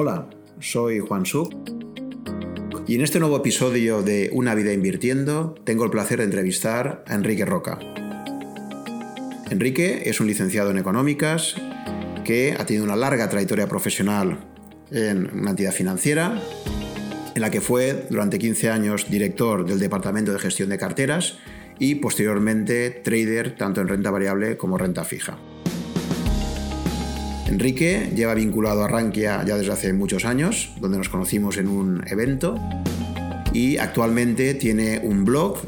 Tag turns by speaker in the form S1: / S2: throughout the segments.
S1: Hola, soy Juan Suk y en este nuevo episodio de Una vida invirtiendo tengo el placer de entrevistar a Enrique Roca. Enrique es un licenciado en económicas que ha tenido una larga trayectoria profesional en una entidad financiera, en la que fue durante 15 años director del Departamento de Gestión de Carteras y posteriormente trader tanto en renta variable como renta fija. Enrique lleva vinculado a Rankia ya desde hace muchos años, donde nos conocimos en un evento, y actualmente tiene un blog,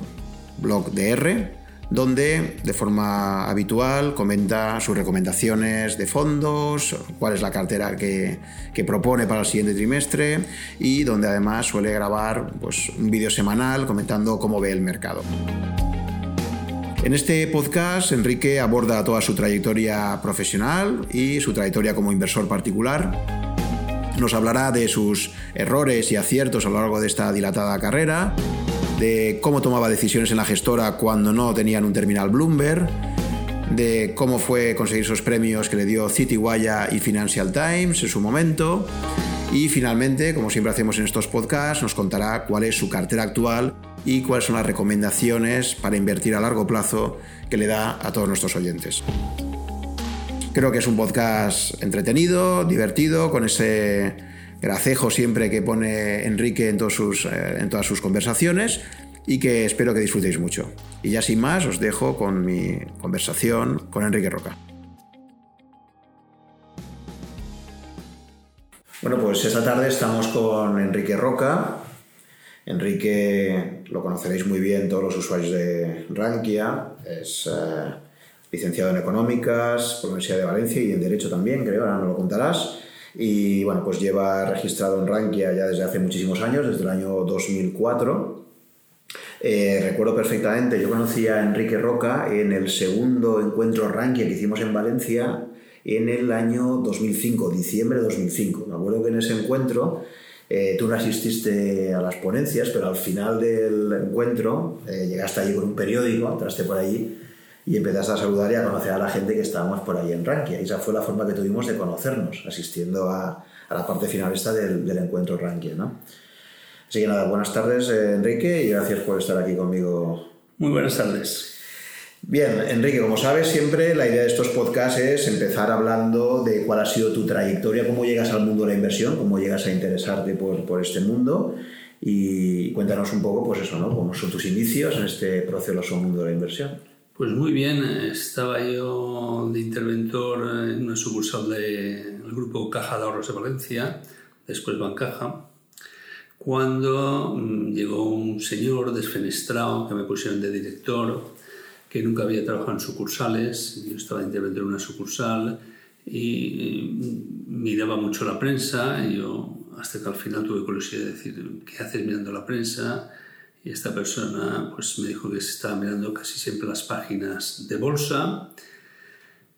S1: blog DR, donde de forma habitual comenta sus recomendaciones de fondos, cuál es la cartera que, propone para el siguiente trimestre y donde además suele grabar pues, un vídeo semanal comentando cómo ve el mercado. En este podcast, Enrique aborda toda su trayectoria profesional y su trayectoria como inversor particular. Nos hablará de sus errores y aciertos a lo largo de esta dilatada carrera, de cómo tomaba decisiones en la gestora cuando no tenían un terminal Bloomberg, de cómo fue conseguir esos premios que le dio Citywire y Financial Times en su momento. Y finalmente, como siempre hacemos en estos podcasts, nos contará cuál es su cartera actual y cuáles son las recomendaciones para invertir a largo plazo que le da a todos nuestros oyentes. Creo que es un podcast entretenido, divertido, con ese gracejo siempre que pone Enrique en, eh, todas sus conversaciones y que espero que disfrutéis mucho. Y ya sin más, os dejo con mi conversación con Enrique Roca. Bueno, pues esta tarde estamos con Enrique Roca, Enrique lo conoceréis muy bien todos los usuarios de Rankia, es eh, licenciado en Económicas por la Universidad de Valencia y en Derecho también, creo, ahora no lo contarás. Y bueno, pues lleva registrado en Rankia ya desde hace muchísimos años, desde el año 2004. Eh, recuerdo perfectamente, yo conocí a Enrique Roca en el segundo encuentro Rankia que hicimos en Valencia en el año 2005, diciembre de 2005. Me acuerdo que en ese encuentro eh, tú no asististe a las ponencias, pero al final del encuentro eh, llegaste allí con un periódico, entraste por allí y empezaste a saludar y a conocer a la gente que estábamos por ahí en Rankia. Y esa fue la forma que tuvimos de conocernos, asistiendo a, la parte finalista del, del encuentro Rankia. ¿no? Así que nada, buenas tardes eh, Enrique y gracias por estar aquí conmigo.
S2: Muy buenas tardes.
S1: Bien, Enrique, como sabes, siempre la idea de estos podcasts es empezar hablando de cuál ha sido tu trayectoria, cómo llegas al mundo de la inversión, cómo llegas a interesarte por, por este mundo y cuéntanos un poco, pues eso, ¿no? ¿Cómo son tus inicios en este proceso mundo de la inversión?
S2: Pues muy bien, estaba yo de interventor en una sucursal del grupo Caja de Ahorros de Valencia, después Bancaja, cuando mm, llegó un señor desfenestrado que me pusieron de director que nunca había trabajado en sucursales, yo estaba interveniendo en una sucursal y miraba mucho la prensa y yo hasta que al final tuve curiosidad de decir, ¿qué haces mirando la prensa? Y esta persona pues me dijo que se estaba mirando casi siempre las páginas de bolsa,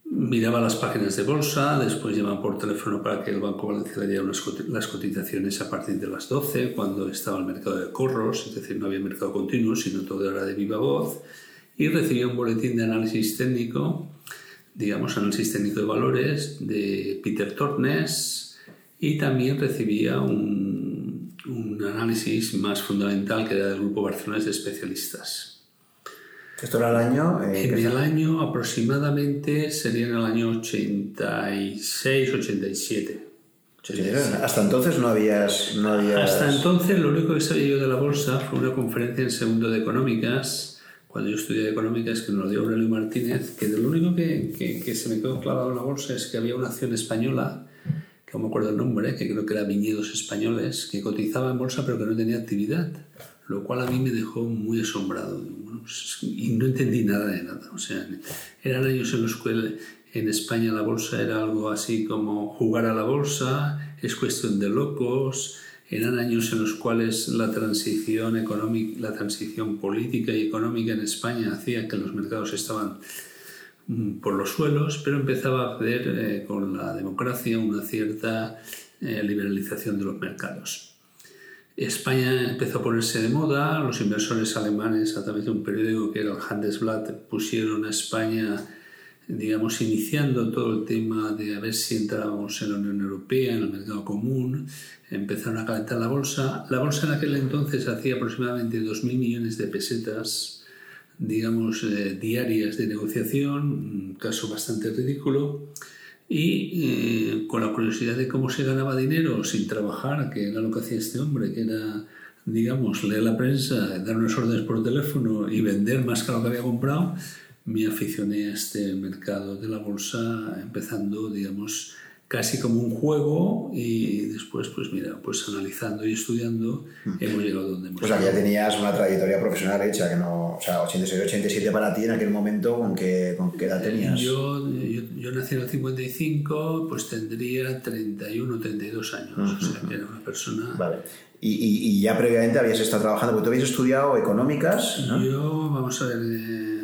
S2: miraba las páginas de bolsa, después llamaban por teléfono para que el Banco Valencia le diera las cotizaciones a partir de las 12, cuando estaba el mercado de corros, es decir, no había mercado continuo, sino todo era de viva voz y recibía un boletín de análisis técnico, digamos análisis técnico de valores de Peter Tornes y también recibía un, un análisis más fundamental que era del Grupo Barcelona de especialistas.
S1: ¿Esto era el año?
S2: Eh, en el año aproximadamente sería en el año 86, 87.
S1: Hasta entonces no habías, no habías...
S2: Hasta entonces lo único que sabía yo de la bolsa fue una conferencia en segundo de económicas cuando yo estudié económica es que nos lo dio Aurelio Martínez, que lo único que, que, se me quedó clavado en la bolsa es que había una acción española, que no me acuerdo el nombre, que creo que era Viñedos Españoles, que cotizaba en bolsa pero que no tenía actividad, lo cual a mí me dejó muy asombrado. Pues, y no entendí nada de nada. O sea, eran años en los que en España la bolsa era algo así como jugar a la bolsa, es cuestión de locos, eran años en los cuales la transición económica, la transición política y económica en España hacía que los mercados estaban mm, por los suelos, pero empezaba a haber eh, con la democracia una cierta eh, liberalización de los mercados. España empezó a ponerse de moda, los inversores alemanes a través de un periódico que era el Handelsblatt pusieron a España digamos, iniciando todo el tema de a ver si entrábamos en la Unión Europea, en el mercado común, empezaron a calentar la bolsa. La bolsa en aquel entonces hacía aproximadamente 2.000 millones de pesetas, digamos, eh, diarias de negociación, un caso bastante ridículo. Y eh, con la curiosidad de cómo se ganaba dinero sin trabajar, que era lo que hacía este hombre, que era, digamos, leer la prensa, dar unas órdenes por teléfono y vender más que lo que había comprado, me aficioné a este mercado de la bolsa, empezando, digamos, casi como un juego y después, pues mira, pues analizando y estudiando hemos llegado donde hemos
S1: O sea, ya tenías una trayectoria profesional hecha, que no, o sea, 86, 87 para ti en aquel momento, ¿con qué, con qué edad tenías?
S2: Yo, yo, yo, nací en el 55, pues tendría 31, 32 años, o sea, que era una persona...
S1: Vale. Y, y, y, ya previamente habías estado trabajando, porque tú habías estudiado económicas, ¿no?
S2: Yo, vamos a ver... Eh,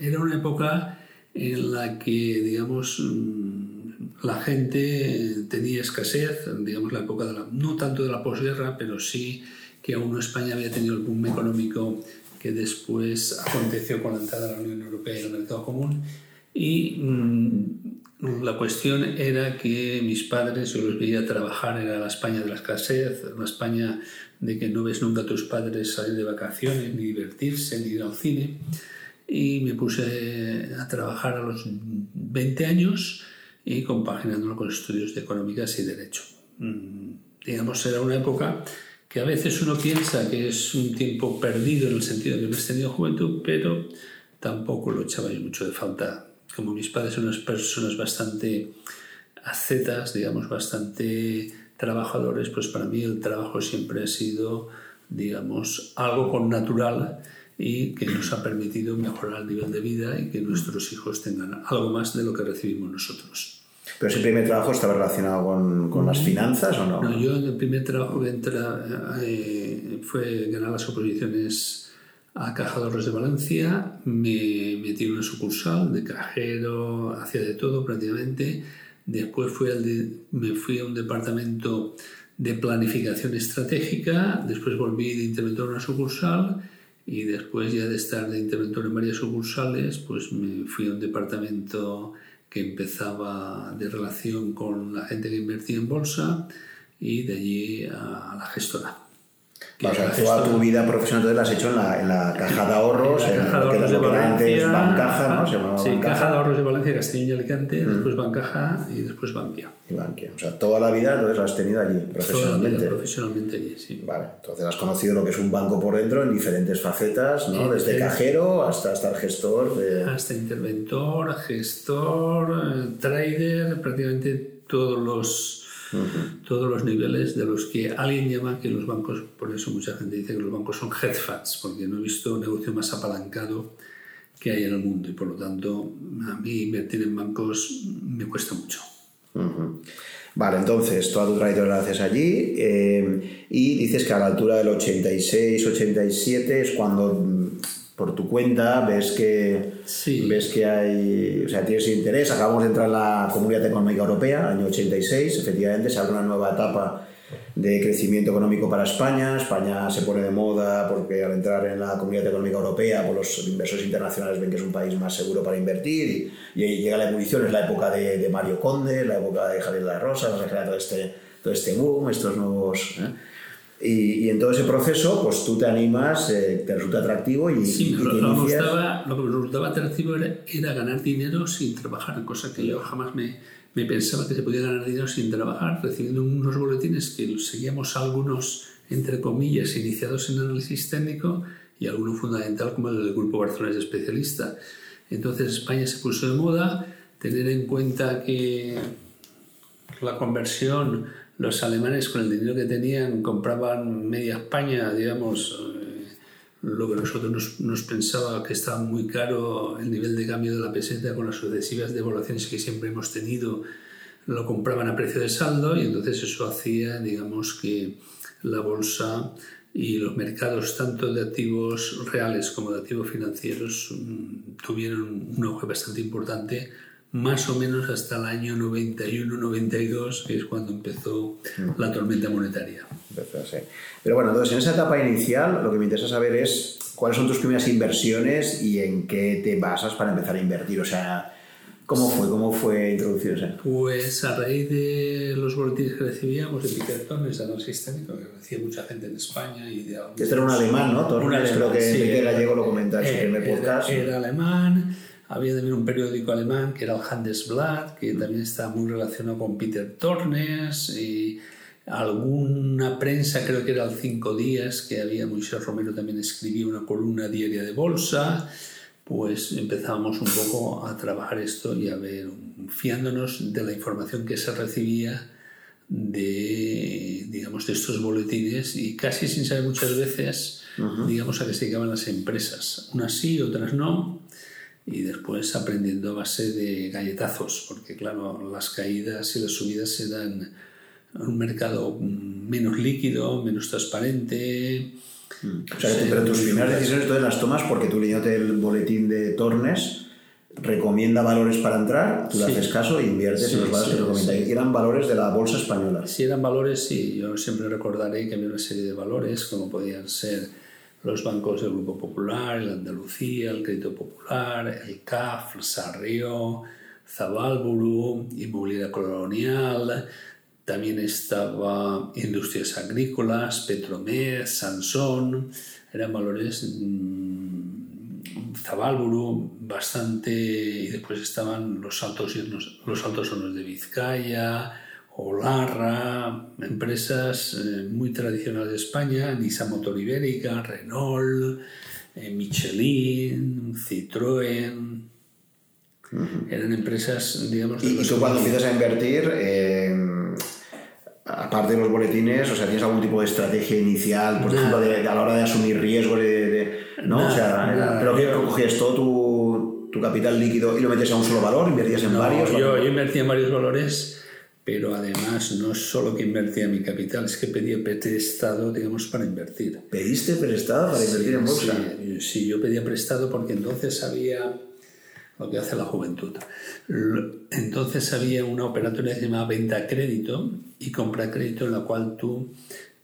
S2: era una época en la que, digamos, mm, la gente tenía escasez, digamos, la época de la, no tanto de la posguerra, pero sí que aún España había tenido el boom económico que después aconteció con la entrada a la Unión Europea y al mercado común. Y mmm, la cuestión era que mis padres, yo los veía trabajar, era la España de la escasez, la España de que no ves nunca a tus padres salir de vacaciones, ni divertirse, ni ir al cine y me puse a trabajar a los 20 años y compaginándolo con estudios de económicas y derecho. Mm, digamos, era una época que a veces uno piensa que es un tiempo perdido en el sentido de que no has tenido juventud, pero tampoco lo echaba mucho de falta. Como mis padres son unas personas bastante ascetas, digamos, bastante trabajadores, pues para mí el trabajo siempre ha sido, digamos, algo con natural y que nos ha permitido mejorar el nivel de vida y que nuestros hijos tengan algo más de lo que recibimos nosotros.
S1: ¿Pero ese primer trabajo estaba relacionado con, con las finanzas o no?
S2: No, yo el primer trabajo que entré eh, fue ganar las oposiciones a Caja de de Valencia, me metí en una sucursal de cajero, hacía de todo prácticamente. Después fui al de, me fui a un departamento de planificación estratégica, después volví de interventor en una sucursal y después ya de estar de interventor en varias sucursales, pues me fui a un departamento que empezaba de relación con la gente que invertía en bolsa y de allí a la gestora.
S1: O sea, toda tu vida profesional la has hecho en la, en la caja de ahorros, en, la caja de ahorros de Bancaja, ¿no? Se
S2: sí, Bancaja. caja de ahorros de Valencia, Castellón y Alicante, mm. después Bancaja y después Bankia.
S1: Y Bankia. O sea, toda la vida entonces la has tenido allí, profesionalmente.
S2: Toda la vida profesionalmente allí, sí.
S1: Vale, entonces has conocido lo que es un banco por dentro en diferentes facetas, ¿no? Desde cajero hasta estar gestor. De...
S2: Hasta interventor, gestor, trader, prácticamente todos los todos los niveles de los que alguien llama que los bancos, por eso mucha gente dice que los bancos son hedge funds, porque no he visto un negocio más apalancado que hay en el mundo y por lo tanto a mí invertir en bancos me cuesta mucho.
S1: Vale, entonces toda tu trayectoria la haces allí eh, y dices que a la altura del 86, 87 es cuando por tu cuenta, ves que, ves que hay, o sea, tienes interés. Acabamos de entrar en la Comunidad Económica Europea, año 86, efectivamente se abre una nueva etapa de crecimiento económico para España. España se pone de moda porque al entrar en la Comunidad Económica Europea, pues los inversores internacionales ven que es un país más seguro para invertir y, y llega la ebullición, es la época de, de, Mario Conde, la época de Javier de la Rosa, se todo este, todo este boom, estos nuevos... ¿eh? Y, y, en todo ese proceso, pues tú te animas, eh, te resulta atractivo y,
S2: sí,
S1: y
S2: lo, lo, gustaba, lo, que me resultaba atractivo era, era, ganar dinero sin trabajar, cosa que yo jamás me, me, pensaba que se podía ganar dinero sin trabajar, recibiendo unos boletines que seguíamos algunos, entre comillas, iniciados en análisis técnico y alguno fundamental como el del Grupo Barcelona especialista. Entonces España se puso de moda, tener en cuenta que la conversión los alemanes con el dinero que tenían compraban media España, digamos, eh, lo que nosotros nos, nos, pensaba que estaba muy caro el nivel de cambio de la peseta con las sucesivas devaluaciones que siempre hemos tenido, lo compraban a precio de saldo y entonces eso hacía, digamos, que la bolsa y los mercados tanto de activos reales como de activos financieros mm, tuvieron un auge bastante importante más o menos hasta el año 91-92, que es cuando empezó la tormenta monetaria.
S1: Pero bueno, entonces en esa etapa inicial lo que me interesa saber es cuáles son tus primeras inversiones y en qué te basas para empezar a invertir. O sea, ¿Cómo fue? ¿Cómo fue introducirse?
S2: Pues a raíz de los boletines que recibíamos de Peter Tornes, analista sistémico, que recibía mucha gente en España y de
S1: Este era un alemán, ¿no? Un alemán, creo que sí, Gallego lo comenta en su primer podcast.
S2: Era alemán, había también un periódico alemán que era el Handelsblatt, que también estaba muy relacionado con Peter Tornes y alguna prensa, creo que era el Cinco Días, que había Moisés Romero también escribía una columna diaria de bolsa pues empezábamos un poco a trabajar esto y a ver, fiándonos de la información que se recibía de, digamos, de estos boletines y casi sin saber muchas veces, digamos, a qué se dedicaban las empresas. Unas sí, otras no, y después aprendiendo a base de galletazos, porque claro, las caídas y las subidas se dan en un mercado menos líquido, menos transparente,
S1: Mm. O sea, pero tus primeras decisiones todas las tomas porque tú leyéndote el boletín de Tornes recomienda valores para entrar, tú le haces caso e inviertes en los valores que recomienda. Y eran valores de la bolsa española.
S2: Sí, eran valores, sí. Yo siempre recordaré que había una serie de valores, como podían ser los bancos del Grupo Popular, el Andalucía, el Crédito Popular, el CAF, el Sarrio, Zabalburu, Inmobiliaria Colonial, también estaba Industrias Agrícolas, Petromed, Sansón, eran valores mmm, Zabalburu, bastante, y después estaban los altos, los altos hornos de Vizcaya, Olarra, empresas eh, muy tradicionales de España, Nissan Motor Ibérica, Renault, eh, Michelin, Citroën, eran empresas, digamos...
S1: Y, tú cuando empiezas a invertir, eh, aparte de los boletines, o sea, ¿tienes algún tipo de estrategia inicial, por ejemplo, de, a la hora de asumir riesgos? De, ¿no? o sea, ¿pero que cogías todo tu, tu, capital líquido y lo metías a un solo valor? ¿Invertías en varios?
S2: Yo, yo invertía en varios valores, pero además no es solo que invertía mi capital, es que pedía prestado, digamos, para invertir.
S1: ¿Pediste prestado para invertir en bolsa?
S2: Sí, sí, yo pedía prestado porque entonces había lo que hace la juventud. Entonces había una operatoria que se llamaba venta crédito y compra crédito en la cual tú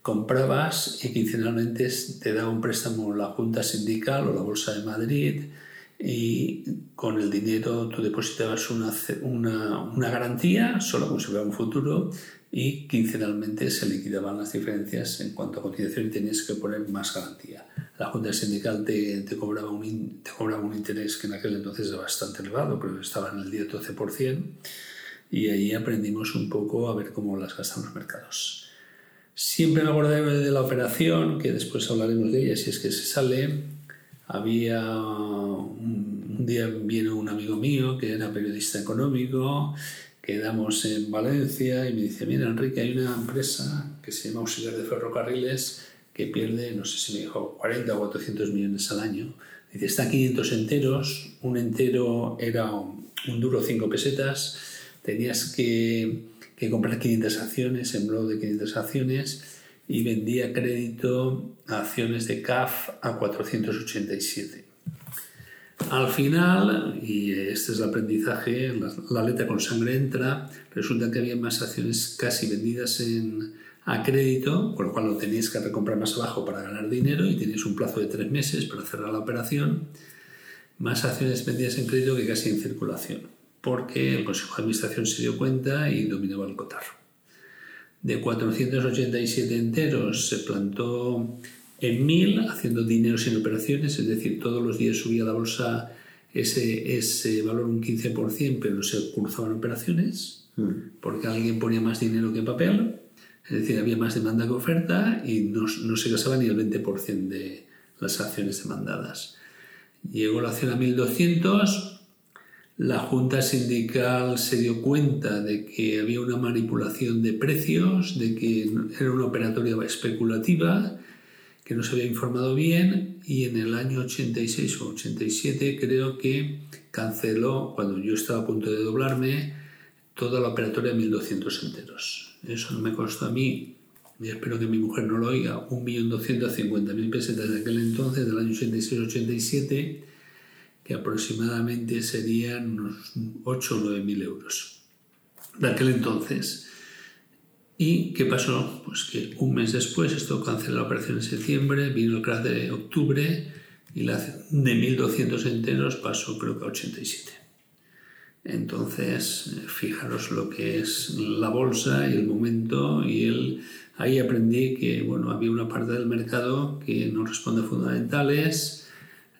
S2: comprabas y quincenalmente te daba un préstamo la Junta Sindical o la Bolsa de Madrid y con el dinero tú depositabas una, una, una garantía, solo fuera un futuro, y quincenalmente se liquidaban las diferencias en cuanto a cotización y tenías que poner más garantía. La Junta Sindical te, te, cobraba un, te cobraba un interés que en aquel entonces era bastante elevado, pero estaba en el 10-12%, y ahí aprendimos un poco a ver cómo las gastan los mercados. Siempre me acordé de la operación, que después hablaremos de ella si es que se sale. Había un, día vino un amigo mío que era periodista económico quedamos en Valencia y me dice, mira Enrique, hay una empresa que se llama Auxiliar de Ferrocarriles que pierde, no sé si me dijo, 40 o 400 millones al año. Dice, está 500 enteros, un entero era un, duro 5 pesetas, tenías que, que, comprar 500 acciones, en blog de 500 acciones, y vendía crédito a acciones de CAF a 487. Al final, y este es el aprendizaje, la, letra con sangre entra, resulta que había más acciones casi vendidas en, a crédito, con lo cual lo teníais que recomprar más abajo para ganar dinero y tenéis un plazo de tres meses para cerrar la operación, más acciones vendidas en crédito que casi en circulación, porque el Consejo de Administración se dio cuenta y dominaba el cotarro. De 487 enteros se plantó en mil haciendo dinero sin operaciones, es decir, todos los días subía la bolsa ese, ese valor un 15%, pero se cruzaban operaciones, mm. porque alguien ponía más dinero que papel, es decir, había más demanda que oferta y no, no se gasaba ni el 20% de las acciones demandadas. Llegó la acción a 1200, la Junta Sindical se dio cuenta de que había una manipulación de precios, de que era una operatoria especulativa, que no se había informado bien y en el año 86 o 87 creo que canceló, cuando yo estaba a punto de doblarme, toda la operatoria de 1.200 enteros. Eso no me costó a mí, y espero que mi mujer no lo oiga, 1.250.000 pesetas de aquel entonces, del año 86-87, que aproximadamente serían unos 8 o 9.000 euros. De aquel entonces. ¿Y qué pasó? Pues que un mes después, esto canceló la operación en septiembre, vino el crash de octubre y la de 1.200 enteros pasó creo que a 87. Entonces, fijaros lo que es la bolsa y el momento y el, ahí aprendí que bueno, había una parte del mercado que no responde a fundamentales,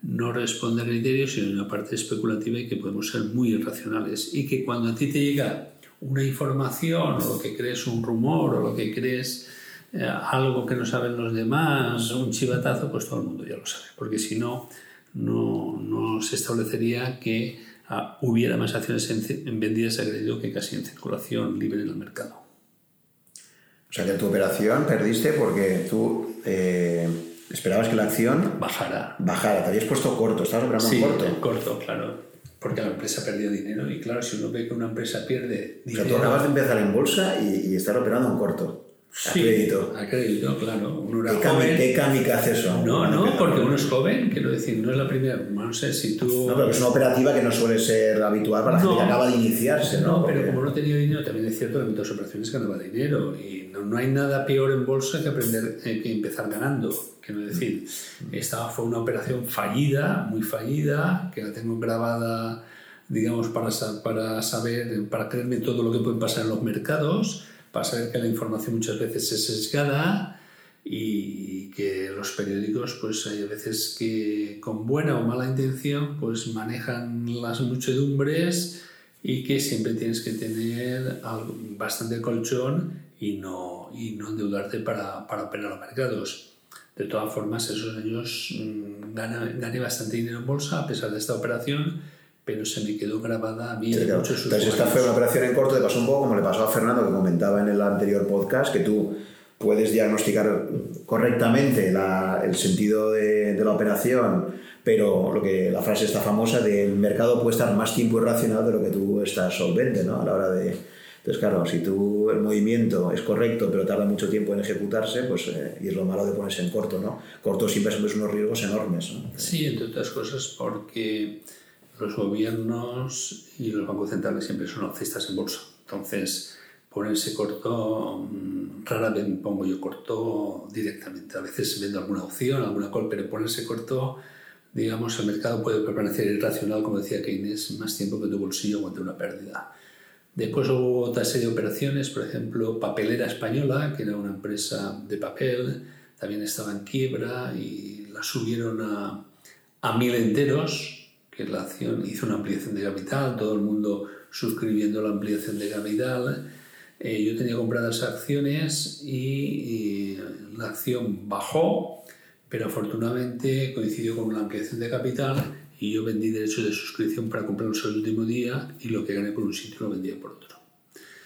S2: no responde a criterios, sino una parte especulativa y que podemos ser muy irracionales. Y que cuando a ti te llega una información o lo que crees un rumor o lo que crees eh, algo que no saben los demás, un chivatazo, pues todo el mundo ya lo sabe. Porque si no, no, no se establecería que hubiera más acciones en, vendidas a crédito que casi en circulación libre en el mercado.
S1: O sea que tu operación perdiste porque tú eh, esperabas que la acción
S2: bajara.
S1: Bajara, te habías puesto corto, estabas operando en corto.
S2: corto, claro. Porque la empresa perdió dinero y claro, si uno ve que una empresa pierde dinero...
S1: O sea, tú acabas de empezar en bolsa y, y estar operando en corto. A crédito.
S2: A crédito, claro. Uno era
S1: ¿Qué,
S2: joven.
S1: ¿Qué hace eso?
S2: No, no, porque uno es joven, quiero decir, no es la primera. No sé si tú.
S1: No, pero es una operativa que no suele ser habitual para la gente que acaba de iniciarse, ¿no?
S2: No, pero como no tenía dinero, también es cierto que en muchas operaciones ganaba dinero. Y no, no, hay nada peor en bolsa que aprender eh, que empezar ganando. Quiero decir, esta fue una operación fallida, muy fallida, que la tengo grabada, digamos, para, para saber, para creerme todo lo que puede pasar en los mercados para saber que la información muchas veces es sesgada y que los periódicos pues hay veces que con buena o mala intención pues manejan las muchedumbres y que siempre tienes que tener bastante colchón y no, y no endeudarte para, para operar los mercados. De todas formas, esos años mmm, gané bastante dinero en bolsa a pesar de esta operación pero se me quedó grabada a mí
S1: sí, claro. Entonces esta fue una operación en corto, te pasó un poco como le pasó a Fernando que comentaba en el anterior podcast, que tú puedes diagnosticar correctamente la, el sentido de, de, la operación, pero lo que la frase está famosa del mercado puede estar más tiempo irracional de lo que tú estás solvente ¿no? a la hora de... Entonces, claro, si tú el movimiento es correcto, pero tarda mucho tiempo en ejecutarse, pues, eh, y es lo malo de ponerse en corto, ¿no? Corto siempre son unos riesgos enormes, ¿no?
S2: Sí, entre otras cosas porque los gobiernos y los bancos centrales siempre son alcistas en bolsa. Entonces, ponerse corto, mm, rara vez me pongo yo corto directamente. A veces vendo alguna opción, alguna call, pero ponerse corto, digamos, el mercado puede permanecer irracional, como decía Keynes, más tiempo que tu bolsillo aguante una pérdida. Después hubo otra serie de operaciones, por ejemplo, Papelera Española, que era una empresa de papel, también estaba en quiebra y la subieron a, a mil enteros, que la acción hizo una ampliación de capital, todo el mundo suscribiendo la ampliación de capital. Eh, yo tenía compradas acciones y, y, la acción bajó, pero afortunadamente coincidió con una ampliación de capital y yo vendí derechos de suscripción para comprarlos el último día y lo que gané por un sitio lo vendía por otro.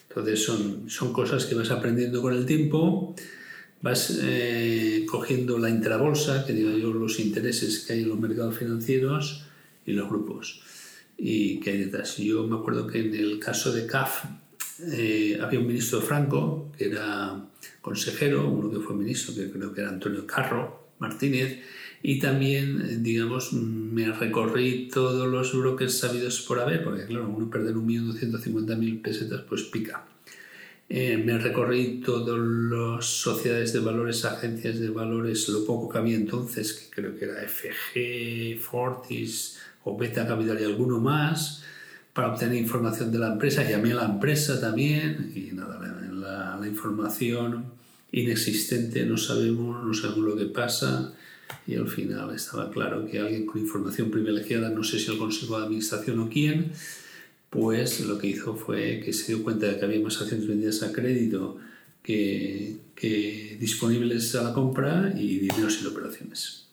S2: Entonces son, son cosas que vas aprendiendo con el tiempo, vas eh, cogiendo la intrabolsa, que digo yo, los intereses que hay en los mercados financieros, y los grupos y que hay detrás. Yo me acuerdo que en el caso de CAF eh, había un ministro Franco, que era consejero, uno que fue ministro, que creo que era Antonio Carro Martínez, y también, digamos, me recorrí todos los brokers sabidos por haber, porque claro, uno perder un millón doscientos mil pesetas, pues pica. Eh, me recorrí todas las sociedades de valores, agencias de valores, lo poco que había entonces, que creo que era FG, Fortis, o Beta Capital y alguno más para obtener información de la empresa. Llamé a la empresa también y nada, la, información inexistente, no sabemos, no sabemos lo que pasa y al final estaba claro que alguien con información privilegiada, no sé si el Consejo de Administración o quién, pues lo que hizo fue que se dio cuenta de que había más acciones vendidas a crédito que, disponibles a la compra y dinero sin operaciones.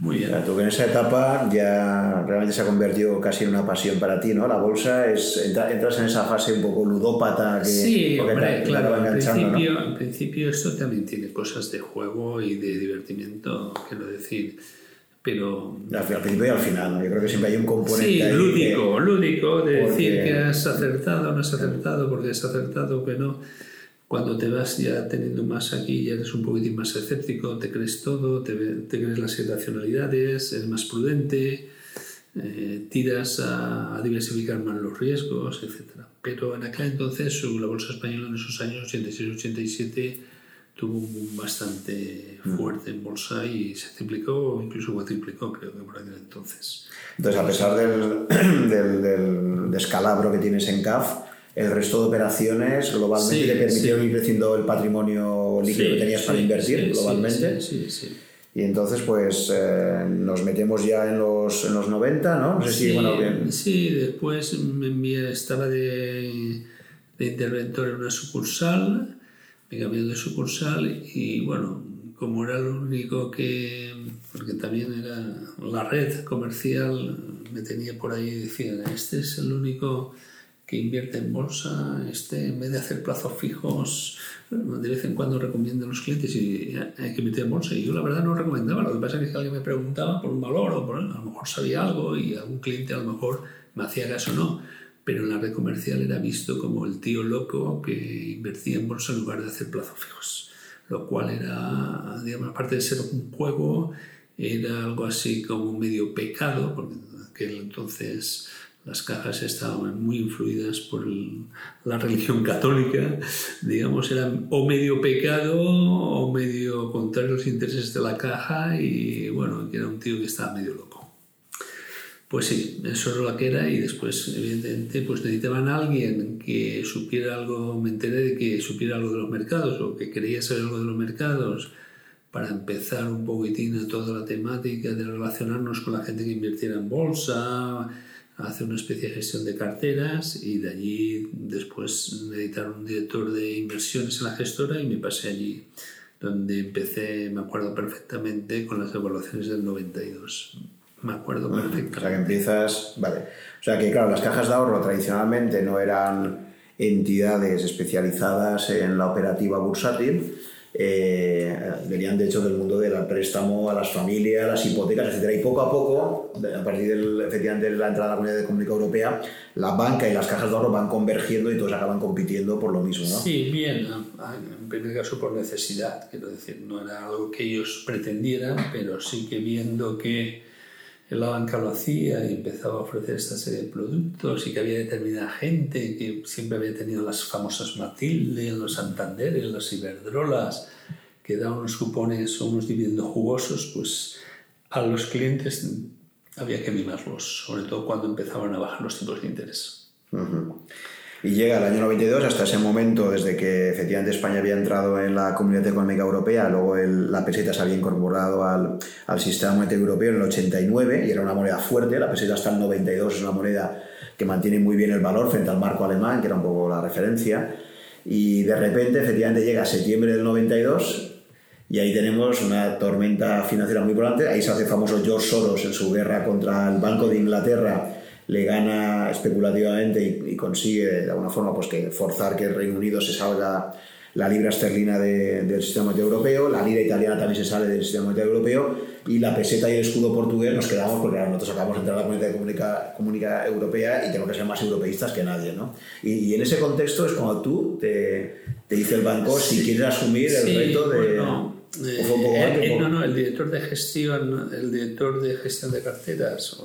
S1: Muy bien. tú que en esa etapa ya realmente se ha convertido casi en una pasión para ti, ¿no? La bolsa es entras en esa fase un poco ludópata que
S2: sí, hombre, te, claro. Al principio, ¿no? al principio esto también tiene cosas de juego y de divertimiento, quiero decir. Pero
S1: al, principio y al final, ¿no? yo creo que siempre hay un componente
S2: sí, ahí lúdico, que, lúdico de porque... decir que has acertado, no has acertado, porque has acertado, que no cuando te vas ya teniendo más aquí, ya eres un poquitín más escéptico, te crees todo, te, te crees las irracionalidades, eres más prudente, eh, tiras a, a, diversificar más los riesgos, etc. Pero en aquel entonces, la bolsa española en esos años, 86-87, tuvo un boom bastante fuerte en bolsa y se triplicó, incluso cuatriplicó, creo que por aquel entonces.
S1: Entonces, a pesar del, del, del descalabro que tienes en CAF, el resto de operaciones globalmente te permitieron ir creciendo el patrimonio líquido que tenías para invertir globalmente.
S2: Sí, sí,
S1: Y entonces, pues eh, nos metemos ya en los, en los 90, ¿no? No sé si, bueno, bien.
S2: Sí, después me envié, estaba de, de interventor en una sucursal, me cambié de sucursal y bueno, como era lo único que, porque también era la red comercial, me tenía por ahí y decían, este es el único que invierte en bolsa, este, en vez de hacer plazos fijos, de vez en cuando recomiendo a los clientes y hay que invertir en bolsa. Y yo la verdad no recomendaba, lo que pasa es que alguien me preguntaba por un valor o por, a lo mejor sabía algo y algún cliente a lo mejor me hacía caso o no. Pero en la red comercial era visto como el tío loco que invertía en bolsa en lugar de hacer plazos fijos. Lo cual era, digamos, aparte de ser un juego, era algo así como medio pecado, porque en aquel entonces las cajas estaban muy influidas por la religión católica, digamos, eran o medio pecado o medio contrario a los intereses de la caja y bueno, que era un tío que estaba medio loco. Pues sí, eso era lo que era y después, evidentemente, pues necesitaban a alguien que supiera algo, me enteré de que supiera algo de los mercados o que quería saber algo de los mercados para empezar un poquitín a toda la temática de relacionarnos con la gente que invirtiera en bolsa, hacer una especie de gestión de carteras y de allí después necesitaron un director de inversiones en la gestora y me pasé allí donde empecé, me acuerdo perfectamente, con las evaluaciones del 92. Me acuerdo perfectamente.
S1: O sea, que empiezas. Vale. O sea, que claro, las cajas de ahorro tradicionalmente no eran entidades especializadas en la operativa bursátil. Eh, venían de hecho del mundo del préstamo a las familias, las hipotecas, etcétera. Y poco a poco, a partir del, efectivamente de la entrada a la Comunidad Económica Europea, la banca y las cajas de ahorro van convergiendo y todos acaban compitiendo por lo mismo, ¿no?
S2: Sí, bien. En primer caso por necesidad, quiero decir, no era algo que ellos pretendieran, pero sí que viendo que la banca lo hacía y empezaba a ofrecer esta serie de productos y que había determinada gente que siempre había tenido las famosas Matilde, los Santanderes, las Iberdrolas, que daban unos cupones o unos dividendos jugosos, pues a los clientes había que mimarlos, sobre todo cuando empezaban a bajar los tipos de interés.
S1: Y llega el año 92, hasta ese momento, desde que efectivamente España había entrado en la Comunidad Económica Europea, luego el, la peseta se había incorporado al, al, sistema monetario europeo en el 89 y era una moneda fuerte, la peseta hasta el 92 es una moneda que mantiene muy bien el valor frente al marco alemán, que era un poco la referencia, y de repente efectivamente llega septiembre del 92 y ahí tenemos una tormenta financiera muy importante, ahí se hace famoso George Soros en su guerra contra el Banco de Inglaterra, le gana especulativamente y, y, consigue de alguna forma pues, que forzar que el Reino Unido se salga la libra esterlina de, del sistema monetario europeo, la lira italiana también se sale del sistema monetario europeo y la peseta y el escudo portugués nos quedamos porque nosotros acabamos de entrar a la comunidad comunica, comunica europea y tenemos que ser más europeístas que nadie. ¿no? Y, y, en ese contexto es cuando tú te, te dice el banco si quieres asumir el
S2: sí,
S1: reto de...
S2: Bueno. Eh, eh, no, no, el director de gestión, el director de gestión de carteras,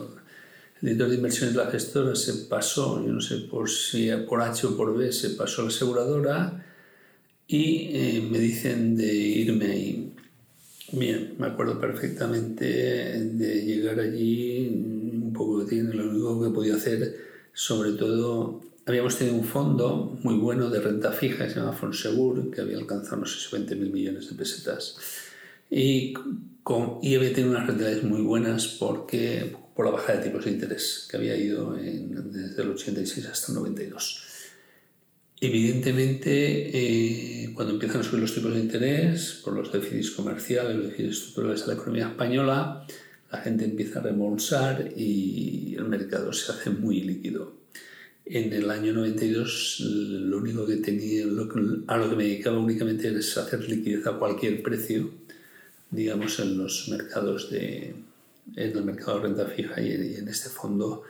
S2: director de inversiones de la gestora se pasó, yo no sé por si por H o por B, se pasó a la aseguradora y eh, me dicen de irme ahí. Bien, me acuerdo perfectamente de llegar allí, un poco tiempo, lo único que podía hacer, sobre todo, habíamos tenido un fondo muy bueno de renta fija, que se llama Fonsegur, que había alcanzado, no sé si 20 mil millones de pesetas. Y, con, y había tenido unas rentabilidades muy buenas porque por la baja de tipos de interés que había ido en, desde el 86 hasta el 92. Evidentemente, eh, cuando empiezan a subir los tipos de interés, por los déficits comerciales, los déficits estructurales de la economía española, la gente empieza a remolsar y el mercado se hace muy líquido. En el año 92 lo único que tenía, lo a lo que me dedicaba únicamente es hacer liquidez a cualquier precio, digamos, en los mercados de, en el mercado de renta fija y en este fondo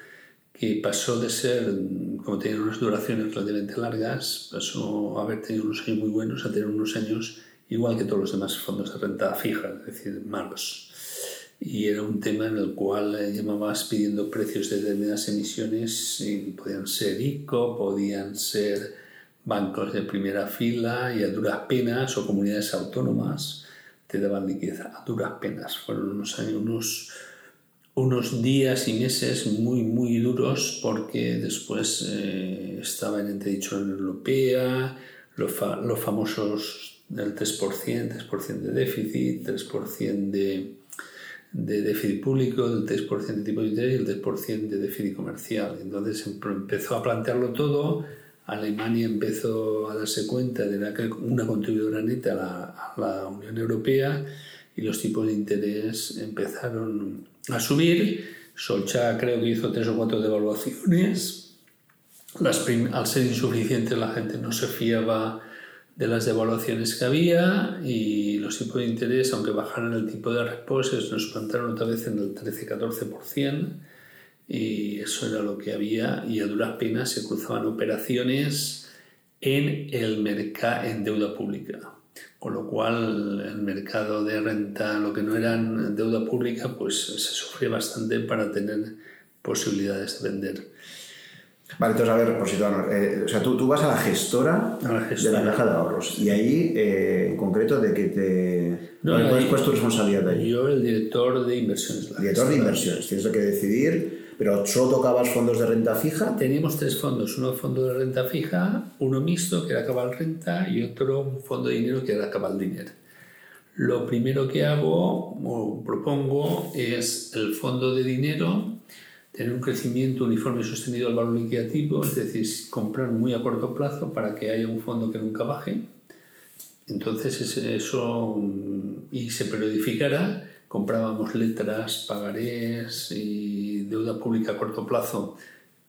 S2: que pasó de ser, como tenía unas duraciones relativamente largas, pasó a haber tenido unos años muy buenos a tener unos años igual que todos los demás fondos de renta fija, es decir, malos. Y era un tema en el cual llamabas pidiendo precios de determinadas emisiones, y podían ser ICO, podían ser bancos de primera fila y a duras penas o comunidades autónomas te daban liquidez a duras penas. Fueron unos años, unos, unos días y meses muy, muy duros porque después eh, estaba en entredicho en la Unión Europea, los, los famosos del 3%, 3% de déficit, 3% de, de déficit público, del 3% de tipo de interés y el 3% de déficit comercial. Entonces empezó a plantearlo todo, Alemania empezó a darse cuenta de la, una contribuidora neta a la, a la Unión Europea y los tipos de interés empezaron a subir. Solcha creo que hizo tres o cuatro devaluaciones. Al ser insuficientes la gente no se fiaba de las devaluaciones que había y los tipos de interés, aunque bajaran el tipo de reposes, nos plantaron otra vez en el 13-14% y eso era lo que había y a duras penas se cruzaban operaciones en el mercado en deuda pública con lo cual el mercado de renta, lo que no era deuda pública, pues se sufría bastante para tener posibilidades de vender.
S1: Vale, entonces a ver, por si eh, o sea, tú, tú, vas a la, gestora de la caja de ahorros y ahí, eh, en concreto, de que te...
S2: No,
S1: ¿Cuál, es tu responsabilidad ahí?
S2: Yo, el director de inversiones.
S1: director de inversiones, tienes que decidir pero solo tocabas fondos de renta fija.
S2: Teníamos tres fondos, uno fondo de renta fija, uno mixto que era cabal renta y otro un fondo de dinero que era cabal dinero. Lo primero que hago o propongo es el fondo de dinero tener un crecimiento uniforme y sostenido al valor liquidativo, es decir, comprar muy a corto plazo para que haya un fondo que nunca baje. Entonces eso y se periodificara comprábamos letras, pagarés y deuda pública a corto plazo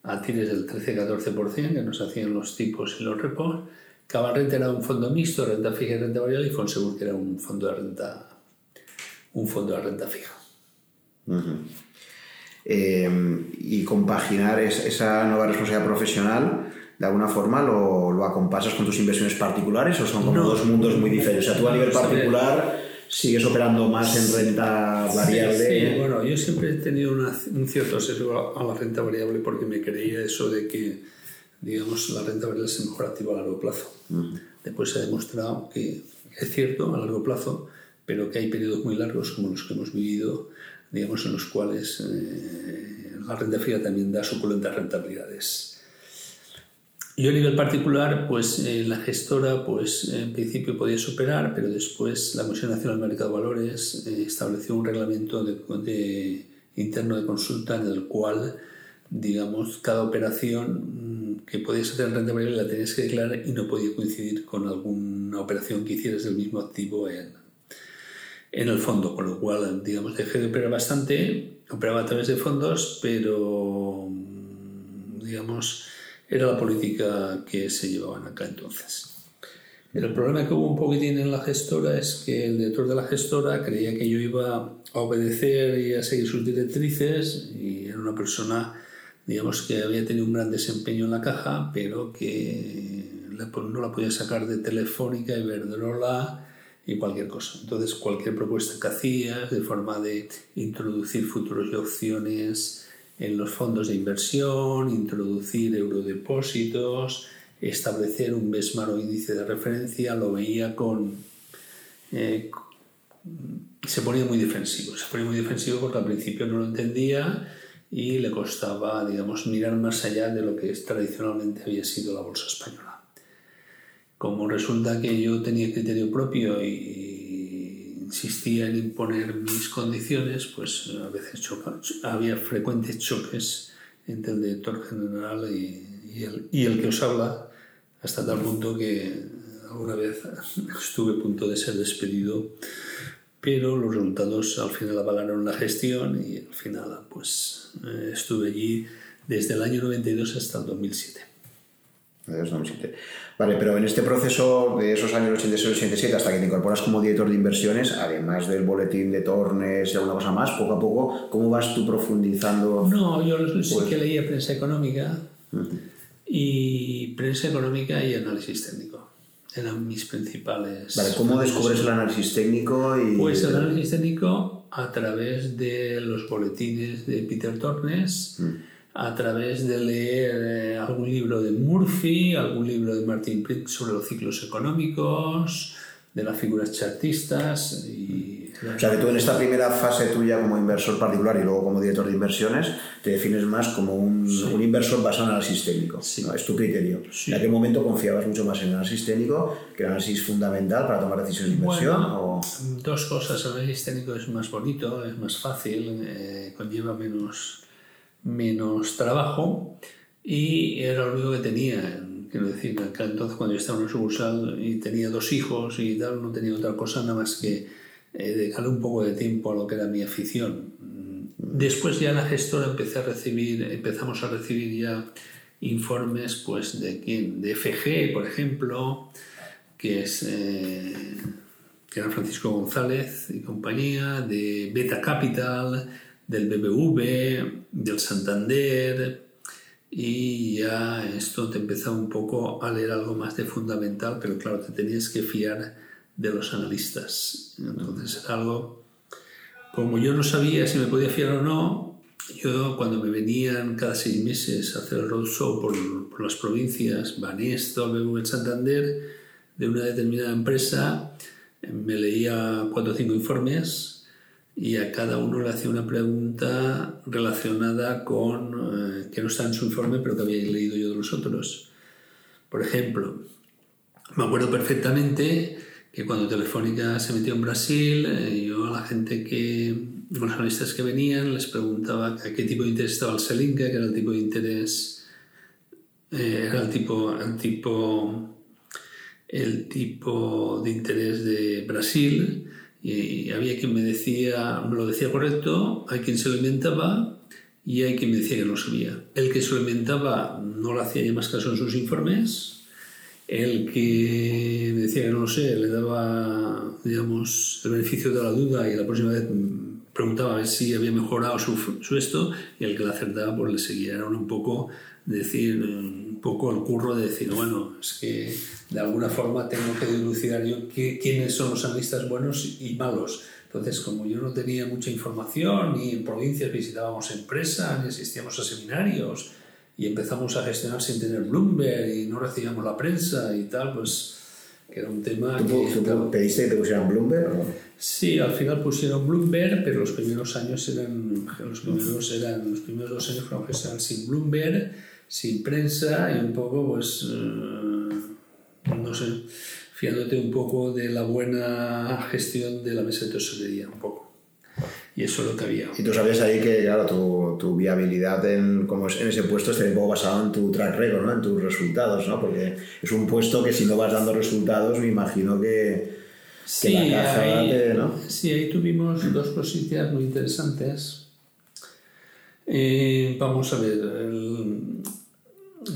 S2: a tires del 13-14% que nos hacían los tipos y los repos. Cabal Renta era un fondo mixto, renta fija y renta variable, y Fonsegur que era un fondo de renta, un fondo de renta fija.
S1: Eh, y compaginar esa nueva responsabilidad profesional, de alguna forma lo, lo acompasas con tus inversiones particulares o son como dos mundos muy diferentes. O sea, tú a nivel particular sigues operando más en renta variable.
S2: Sí, bueno, yo siempre he tenido un cierto sesgo a la renta variable porque me creía eso de que, digamos, la renta variable es el mejor activo a largo plazo. Después se ha demostrado que es cierto a largo plazo, pero que hay periodos muy largos como los que hemos vivido, digamos, en los cuales eh, la renta fría también da suculentas rentabilidades. Yo a nivel particular, pues eh, la gestora, pues en principio podía superar, pero después la Comisión Nacional del Mercado de Valores eh, estableció un reglamento de, interno de consulta en el cual, digamos, cada operación mm, que podías hacer en renta variable la tenías que declarar y no podía coincidir con alguna operación que hicieras del mismo activo en, en el fondo, con lo cual, digamos, dejé de operar bastante, operaba a través de fondos, pero, mm, digamos, era la política que se llevaba en acá entonces. El problema que hubo un poquitín en la gestora es que el director de la gestora creía que yo iba a obedecer y a seguir sus directrices y era una persona, digamos, que había tenido un gran desempeño en la caja, pero que no la podía sacar de Telefónica, Iberdrola y cualquier cosa. Entonces, cualquier propuesta que hacía, de forma de introducir futuros opciones, en los fondos de inversión, introducir eurodepósitos, establecer un benchmark o índice de referencia, lo veía con... Eh, se ponía muy defensivo, se ponía muy defensivo porque al principio no lo entendía y le costaba, digamos, mirar más allá de lo que tradicionalmente había sido la bolsa española. Como resulta que yo tenía criterio propio y insistía en imponer mis condiciones, pues a veces había frecuentes choques entre el director general y, el, y, el, que os habla, hasta tal punto que alguna vez estuve a punto de ser despedido, pero los resultados al final avalaron la gestión y al final pues eh, estuve allí desde el año 92 hasta el 2007.
S1: Vale, pero en este proceso de esos años 86-87 hasta que te incorporas como director de inversiones, además del boletín de Tornes y alguna cosa más, poco a poco, ¿cómo vas tú profundizando?
S2: No, yo sí pues que leía prensa económica y prensa económica y análisis técnico. Eran mis principales...
S1: Vale, ¿cómo descubres el análisis técnico? Y...
S2: Pues el análisis técnico a través de los boletines de Peter Tornes a través de leer eh, algún libro de Murphy, algún libro de Martin Pritt sobre los ciclos económicos, de las figuras chartistas y
S1: o sea, que tú en esta primera fase tuya como inversor particular y luego como director de inversiones, te defines más como un, un inversor basado en análisis técnico. ¿no? Es tu criterio. ¿En qué momento confiabas mucho más en el análisis técnico, que el análisis fundamental para tomar decisiones de inversión? o...
S2: Dos cosas. El análisis técnico es más bonito, es más fácil, eh, conlleva menos, menos trabajo y era lo único que tenía. Quiero decir, entonces cuando yo estaba en una sucursal y tenía dos hijos y tal, no tenía otra cosa nada más que eh, dedicarle un poco de tiempo a lo que era mi afición. Después ya la gestora empecé a recibir, empezamos a recibir ya informes pues de quién, de FG, por ejemplo, que es eh, que era Francisco González y compañía, de Beta Capital, del BBV, del Santander, y ya esto te empezaba un poco a leer algo más de fundamental, pero claro, te tenías que fiar de los analistas. Entonces era algo, como yo no sabía si me podía fiar o no, yo cuando me venían cada seis meses a hacer el roadshow por, por las provincias, Banesto, BBV Santander, de una determinada empresa, me leía cuatro o cinco informes y a cada uno le hacía una pregunta relacionada con, eh, que no está en su informe, pero que había leído yo de los otros. Por ejemplo, me acuerdo perfectamente que cuando Telefónica se metió en Brasil, eh, yo a la gente que, los analistas que venían, les preguntaba a qué tipo de interés estaba el Selinca, que era el tipo de interés, eh, era el tipo, el tipo, el tipo de interés de Brasil, y había quien me decía, me lo decía correcto, hay quien se lo inventaba y hay quien me decía que no sabía. El que se lo inventaba no le hacía ni más caso en sus informes, el que decía que no lo sé, le daba, digamos, el beneficio de la duda y la próxima vez preguntaba a ver si había mejorado su, su esto y el que le acertaba pues le seguía. Era un poco decir, un poco el curro de decir, bueno, es que de alguna forma tengo que dilucidar yo quiénes son los analistas buenos y malos. Entonces, como yo no tenía mucha información, ni en provincias visitábamos empresas, ni asistíamos a seminarios, y empezamos a gestionar sin tener Bloomberg y no recibíamos la prensa y tal, pues que era un tema...
S1: ¿Tú,
S2: que,
S1: ¿tú pediste que te pusieran Bloomberg? O?
S2: Sí, al final pusieron Bloomberg, pero los primeros años eran, los primeros, eran, los primeros dos años fueron gestionados sin Bloomberg, sin prensa y un poco, pues, eh, no sé, fiándote un poco de la buena gestión de la mesa de tesorería, un poco y eso es lo que había.
S1: Y tú sabías ahí que, claro, tu, tu viabilidad en, como en ese puesto está un poco basado en tu track record, ¿no? En tus resultados, ¿no? Porque es un puesto que si no vas dando resultados, me imagino que,
S2: sí,
S1: la caja
S2: ahí,
S1: te, ¿no?
S2: Sí, ahí tuvimos dos cositas muy interesantes. Eh, vamos a ver, el,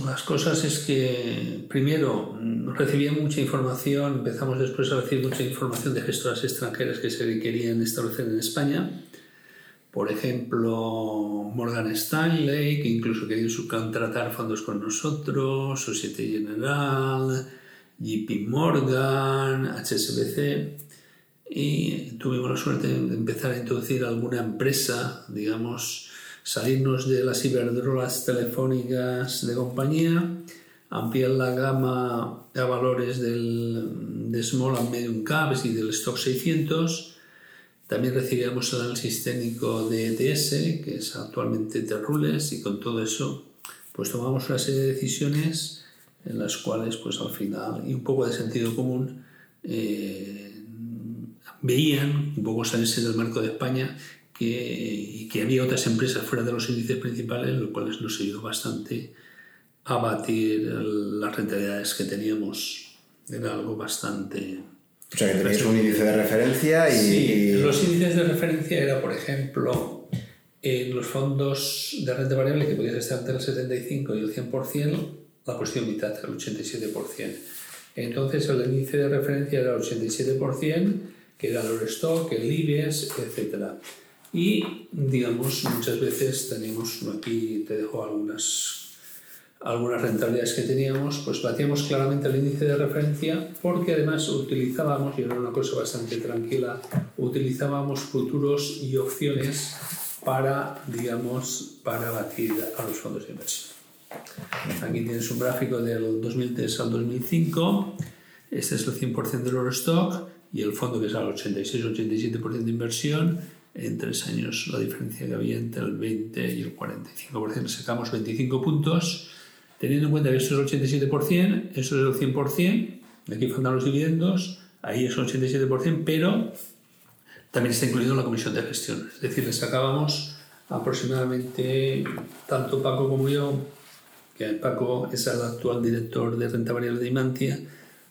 S2: las cosas es que primero recibía mucha información, empezamos después a recibir mucha información de gestoras extranjeras que se querían establecer en España. Por ejemplo, Morgan Stanley, que incluso querían subcontratar fondos con nosotros, Societe General, JP Morgan, HSBC. Y tuvimos la suerte de empezar a introducir alguna empresa, digamos, salirnos de las ciberdrogas telefónicas de compañía, ampliar la gama a valores del, de Small and Medium Caps y del Stock 600. También recibíamos el análisis técnico de ETS, que es actualmente Terrules, y con todo eso pues tomamos una serie de decisiones en las cuales pues al final, y un poco de sentido común, eh, veían un poco salirse del marco de España que, y que había otras empresas fuera de los índices principales, lo cual nos ayudó bastante a batir las rentabilidades que teníamos. Era algo bastante...
S1: O sea, que tenéis un índice de referencia y...
S2: Sí, los índices de referencia era, por ejemplo, en los fondos de renta variable que podías estar entre el 75 y el 100%, la cuestión mitad, el 87%. Entonces el índice de referencia era el 87%, que era el Eurostock, el IBEX, etcétera. Y, digamos, muchas veces tenemos, aquí te dejo algunas, algunas rentabilidades que teníamos, pues batíamos claramente el índice de referencia porque además utilizábamos, y era una cosa bastante tranquila, utilizábamos futuros y opciones para, digamos, para batir a los fondos de inversión. Aquí tienes un gráfico del 2003 al 2005. Este es el 100% del Eurostock y el fondo que es al 86-87% de inversión. En tres años la diferencia que había entre el 20 y el 45%. Sacamos 25 puntos. Teniendo en cuenta que esto es el 87%, eso es el 100%, aquí faltan los dividendos, ahí es el 87%, pero también está incluido en la comisión de gestión. Es decir, le sacábamos aproximadamente, tanto Paco como yo, que Paco es el actual director de renta variable de Imantia,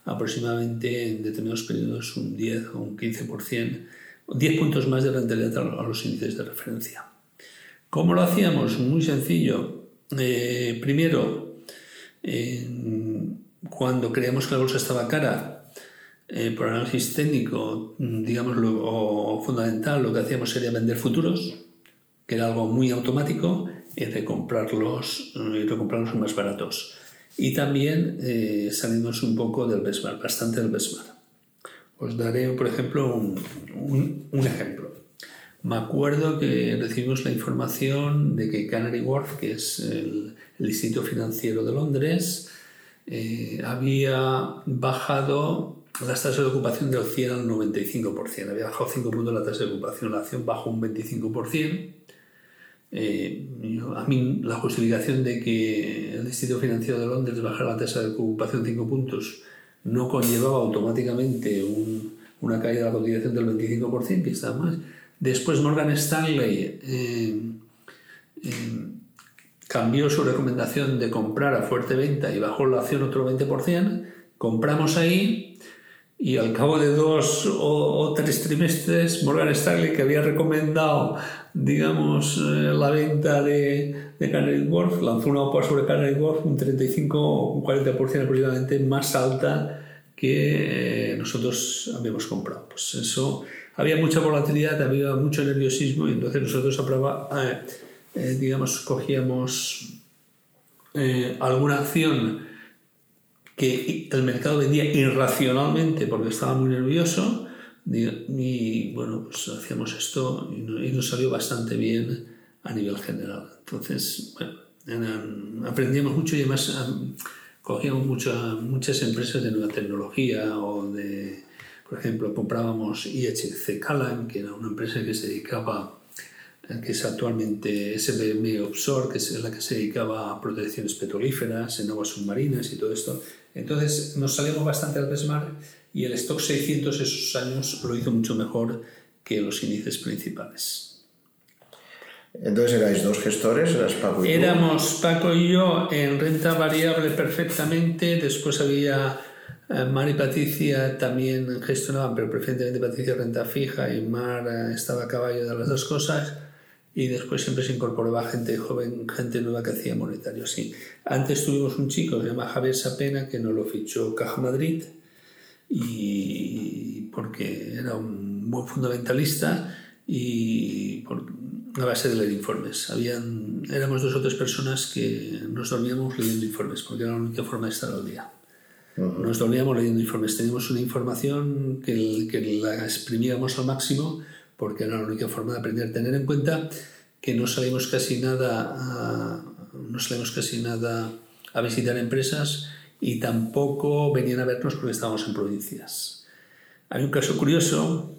S2: aproximadamente en determinados periodos un 10 o un 15%, 10 puntos más de rentabilidad a los índices de referencia. ¿Cómo lo hacíamos? Muy sencillo. Eh, primero, cuando creíamos que la bolsa estaba cara, eh, por análisis técnico, digamos, o fundamental, lo que hacíamos sería vender futuros, que era algo muy automático, y recomprarlos, y recomprarlos más baratos. Y también eh, salimos un poco del benchmark, bastante del benchmark. Os daré, por ejemplo, un, un, ejemplo. Me acuerdo que recibimos la información de que Canary Wharf, que es el, Distrito Financiero de Londres, eh, había bajado las tasas de ocupación del 100 al 95%. Había bajado 5 puntos la tasa de ocupación, la acción bajó un 25%. Eh, a mí la justificación de que el Distrito Financiero de Londres bajara la tasa de ocupación 5 puntos no conllevaba automáticamente una caída de la cotización del 25%, que más. Después Morgan Stanley eh, cambió su recomendación de comprar a fuerte venta y bajó la acción otro 20%, compramos ahí y al cabo de dos o, tres trimestres Morgan Stanley, que había recomendado digamos, eh, la venta de, de Canary Wharf, lanzó una OPA sobre Canary Wharf un 35 o 40% aproximadamente más alta que eh, nosotros habíamos comprado. Pues eso, había mucha volatilidad, había mucho nerviosismo y entonces nosotros aprobamos eh, eh, digamos, cogíamos eh, alguna acción que el mercado vendía irracionalmente porque estaba muy nervioso y, bueno, pues hacíamos esto y, nos salió bastante bien a nivel general. Entonces, bueno, aprendíamos mucho y además cogíamos muchas empresas de nueva tecnología o de, por ejemplo, comprábamos IHC Calan, que era una empresa que se dedicaba que es actualmente SBM Offshore, que es la que se dedicaba a protecciones petrolíferas en aguas submarinas y todo esto. Entonces nos salimos bastante al benchmark y el stock 600 esos años lo hizo mucho mejor que los índices principales.
S1: Entonces erais dos gestores, eras Paco y
S2: tú. Éramos Paco y yo en renta variable perfectamente, después había eh, Mar y Patricia también gestionaban, pero preferentemente Patricia renta fija y Mar eh, estaba a caballo de las dos cosas y después siempre se incorporaba gente joven, gente nueva que hacía monetario. Sí. Antes tuvimos un chico se llama Javier Sapena que nos lo fichó Caja Madrid y porque era un buen fundamentalista y por, a base de leer informes. Habían, éramos dos o tres personas que nos dormíamos leyendo informes porque era la única forma de estar al día. Nos dormíamos leyendo informes. Teníamos una información que, que la exprimíamos al máximo porque era la única forma de aprender. Tener en cuenta que no salimos casi nada a, no salimos casi nada a visitar empresas y tampoco venían a vernos porque estábamos en provincias. Hay un caso curioso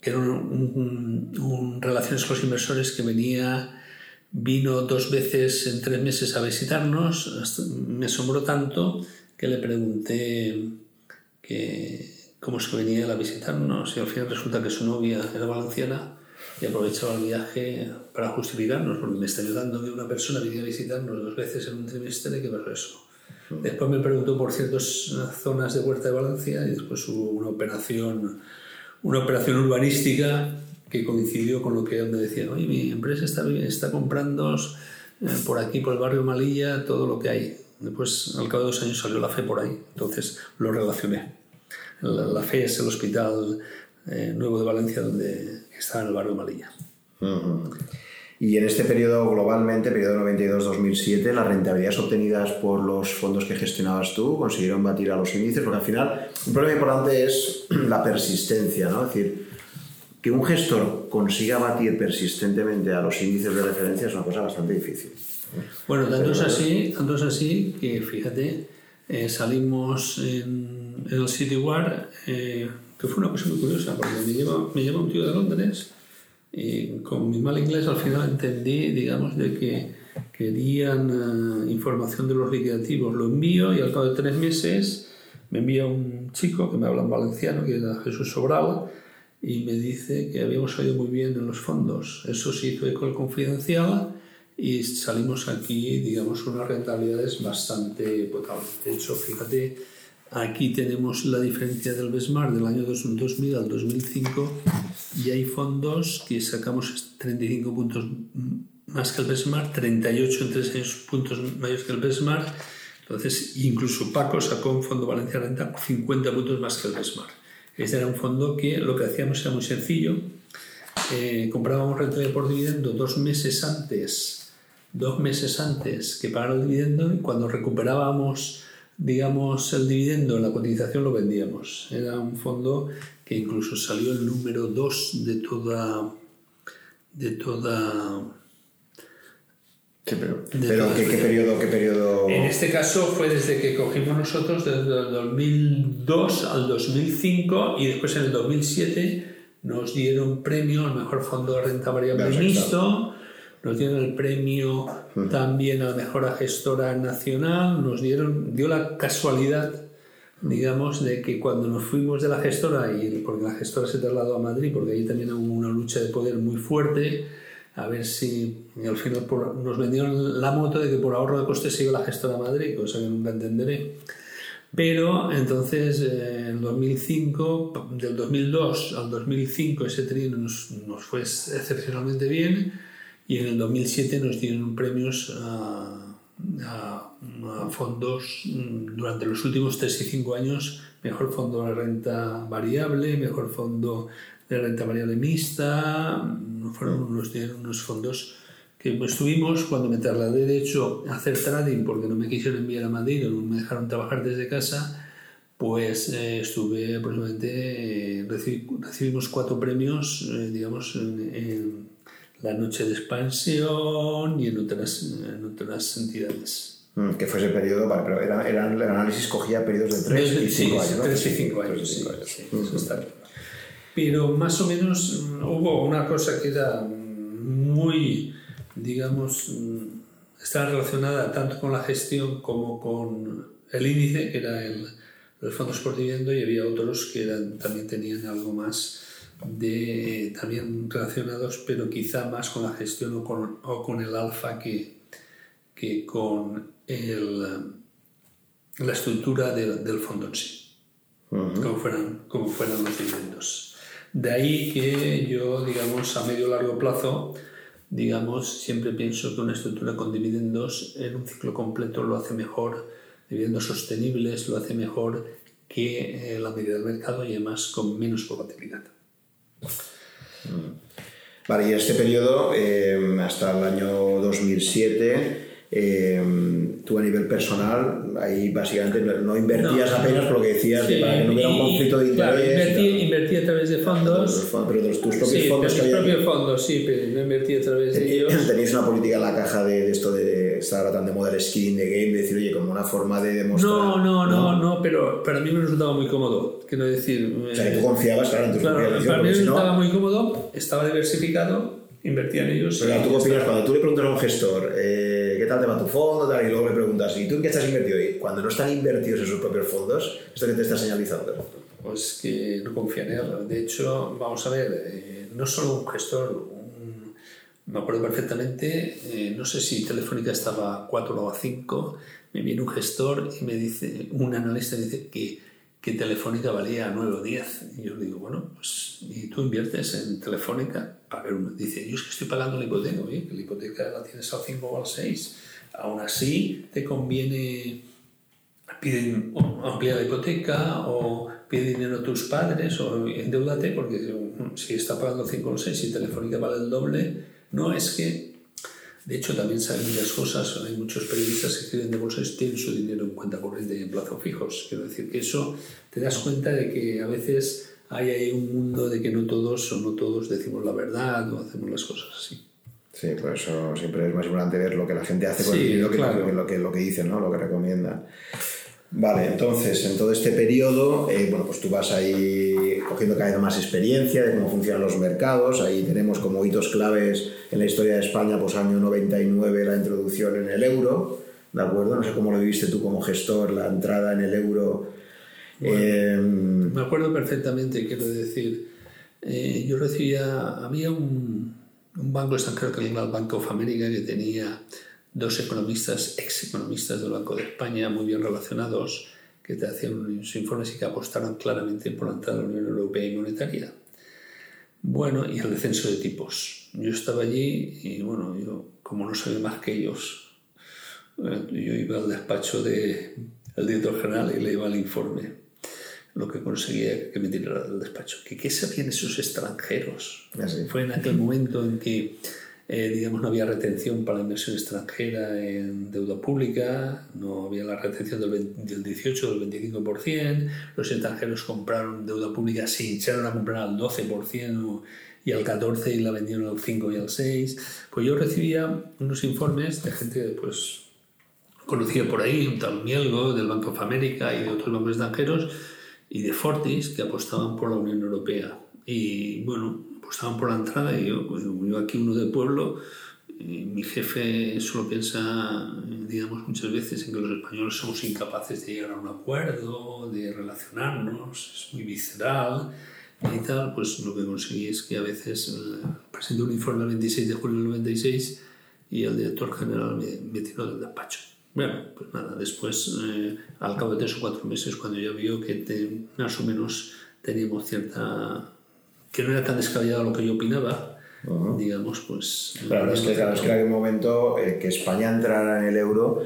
S2: que era un, relaciones con los inversores que venía vino dos veces en tres meses a visitarnos me asombró tanto que le pregunté que cómo es que venía a visitarnos y al final resulta que su novia era valenciana y aprovechaba el viaje para justificarnos, porque me está ayudando que una persona viniera a visitarnos dos veces en un trimestre, ¿qué pasó eso? Después me preguntó por ciertas zonas de Huerta de Valencia y después hubo una operación, una operación urbanística que coincidió con lo que él me decía, oye, mi empresa está, está comprando eh, por aquí, por el barrio Malilla, todo lo que hay. Después, al cabo de dos años, salió la fe por ahí, entonces lo relacioné. La, FE es el Hospital eh, Nuevo de Valencia, donde está en el barrio Malilla.
S1: Y en este periodo globalmente, periodo 92-2007, las rentabilidades obtenidas por los fondos que gestionabas tú consiguieron batir a los índices, porque al final un problema importante es la persistencia, ¿no? Es decir, que un gestor consiga batir persistentemente a los índices de referencia es una cosa bastante difícil.
S2: Bueno, tanto es así, tanto es así que fíjate, eh, salimos en, el CityWar, eh, que fue una cosa muy curiosa, porque me lleva, me lleva un tío de Londres y con mi mal inglés al final entendí, digamos, de que querían eh, información de los liquidativos. Lo envío y al cabo de tres meses me envía un chico que me habla en valenciano, que era Jesús Sobral, y me dice que habíamos salido muy bien en los fondos. Eso sí hizo eco confidencial y salimos aquí, digamos, unas rentabilidades bastante potables. De hecho, fíjate, aquí tenemos la diferencia del Besmar del año 2000 al 2005 y hay fondos que sacamos 35 puntos más que el Besmar, 38 en 3 puntos mayores que el Besmar. Entonces, incluso Paco sacó un fondo Valencia Renta 50 puntos más que el Besmar. Este era un fondo que lo que hacíamos era muy sencillo. Eh, comprábamos rentabilidad por dividendo dos meses antes, dos meses antes que pagar el dividendo y cuando recuperábamos, digamos, el dividendo, la cotización lo vendíamos. Era un fondo que incluso salió el número 2 de toda, de toda
S1: pero, ¿qué, periodo, ¿qué periodo?
S2: En este caso fue desde que cogimos nosotros, desde el 2002 al 2005 y después en el 2007 nos dieron premio al mejor fondo de renta variable mixto, nos dieron el premio también a la mejor gestora nacional, nos dieron, dio la casualidad, digamos, de que cuando nos fuimos de la gestora, y porque la gestora se trasladó a Madrid, porque ahí también hubo una lucha de poder muy fuerte, a ver si al final nos vendieron la moto de que por ahorro de costes sigue la gestora a Madrid, cosa que nunca entenderé. Pero entonces, eh, en 2005, del 2002 al 2005, ese trino nos, nos, fue excepcionalmente bien y en el 2007 nos dieron premios a, a, a fondos mm, durante los últimos 3 y 5 años, mejor fondo de renta variable, mejor fondo de renta variable mixta, fueron unos, unos fondos que estuvimos cuando me trasladé de hecho a hacer trading porque no me quisieron enviar a Madrid o no me dejaron trabajar desde casa pues eh, estuve aproximadamente eh, recibimos cuatro premios eh, digamos en, la noche de expansión y en otras, en otras entidades.
S1: Mm, que fue ese periodo, vale, pero era, era, el análisis cogía periodos de 3 y 5 años.
S2: 3 y 5 años, sí, eso está pero más o menos mm, hubo una cosa que era muy, digamos, mm, estaba relacionada tanto con la gestión como con el índice, que era el, los fondos por dividendo, y había otros que eran, también tenían algo más de, también relacionados, pero quizá más con la gestión o con, o con el alfa que, que con el, la estructura del fondo en sí, como, fueran, como fueran los dividendos. De ahí que yo, digamos, a medio largo plazo, digamos, siempre pienso que una estructura con dividendos en un ciclo completo lo hace mejor, dividendos sostenibles lo hace mejor que eh, la medida del mercado y además con menos volatilidad.
S1: Vale, y en este periodo, eh, hasta el año 2007, eh, tú a nivel personal, ahí básicamente no, invertías apenas por lo que decías, para que no hubiera un conflicto de interés.
S2: invertí, a través de fondos.
S1: Pero de tus propios fondos.
S2: De propios fondos, sí, pero no invertí a través de ellos.
S1: Tenéis una política en la caja de, esto de estar ahora tan de moda el skin de game, de decir, oye, como una forma de demostrar.
S2: No, no, no, no, pero para mí me resultaba muy cómodo. Quiero decir.
S1: O sea, que tú confiabas, claro, en tus
S2: claro, Para mí me resultaba muy cómodo, estaba diversificado, invertía en ellos.
S1: Pero tú opinas cuando tú le preguntas a un gestor. Eh, ¿qué tal te va tu fondo? y luego le preguntas, ¿y tú en qué estás invertido? Y cuando no están invertidos en sus propios fondos, ¿esto qué te está señalizando?
S2: Pues que no confía en él. De hecho, vamos a ver, eh, no solo un gestor, me acuerdo perfectamente, eh, no sé si Telefónica estaba a 4 o a 5, me viene un gestor y me dice, un analista dice que, que Telefónica valía 9 o 10. Y yo le digo, bueno, pues, ¿y tú inviertes en Telefónica? A ver, uno dice, yo es que estoy pagando la hipoteca, oye, que la hipoteca la tienes al 5 o al 6. Aún así, te conviene piden ampliar la hipoteca o pide dinero a tus padres o endeudate porque si está pagando 5 o 6 y Telefónica vale el doble, no es que de hecho, también saben muchas cosas. Hay muchos periodistas que escriben de bolsa y tienen su dinero en cuenta corriente y en plazo fijos. Quiero decir que eso te das cuenta de que a veces hay ahí un mundo de que no todos o no todos decimos la verdad o hacemos las cosas así.
S1: Sí, por eso siempre es más importante ver lo que la gente hace con el dinero que, lo, que, lo que dicen, ¿no? lo que recomiendan. Vale, entonces en todo este periodo, eh, bueno, pues tú vas ahí cogiendo cada vez más experiencia de cómo funcionan los mercados. Ahí tenemos como hitos claves en la historia de España, pues año 99 la introducción en el euro, ¿de acuerdo? No sé cómo lo viviste tú como gestor, la entrada en el euro.
S2: Eh, me acuerdo perfectamente, quiero decir, eh, yo recibía, había un, un banco extranjero que era el Banco of America que tenía dos economistas, ex economistas del Banco de España, muy bien relacionados, que te hacían unos informes y que apostaron claramente por la entrada a la Unión Europea y monetaria. Bueno, y el descenso de tipos. Yo estaba allí y, bueno, yo, como no sabía más que ellos, eh, yo iba al despacho del director general y le iba el informe lo que conseguía que me tirara del despacho. ¿Qué, qué sabían esos extranjeros? Fue en aquel momento en que, eh, digamos, no había retención para la inversión extranjera en deuda pública, no había la retención del, del 18 del 25%, los extranjeros compraron deuda pública, se hincharon a comprar al 12% y al 14% y la vendieron al 5 y al 6%. Pues yo recibía unos informes de gente, pues, conocida por ahí, un tal Mielgo del Banco of America y de otros bancos extranjeros, y de Fortis que apostaban por la Unión Europea. Y bueno, apostaban por la entrada y yo, pues, yo aquí uno de pueblo, mi jefe solo piensa, digamos, muchas veces en que los españoles somos incapaces de llegar a un acuerdo, de relacionarnos, es muy visceral y tal, pues lo que conseguí es que a veces eh, presenté un informe el 26 de julio del 96 y el director general me, me tiró del despacho. Bueno, pues nada, después, eh, al cabo de tres o cuatro meses, cuando ya vio que más o menos teníamos cierta... que no era tan descabellado lo que yo opinaba, digamos, pues...
S1: Claro, es que, claro, es que en aquel momento eh, que España entrara en el euro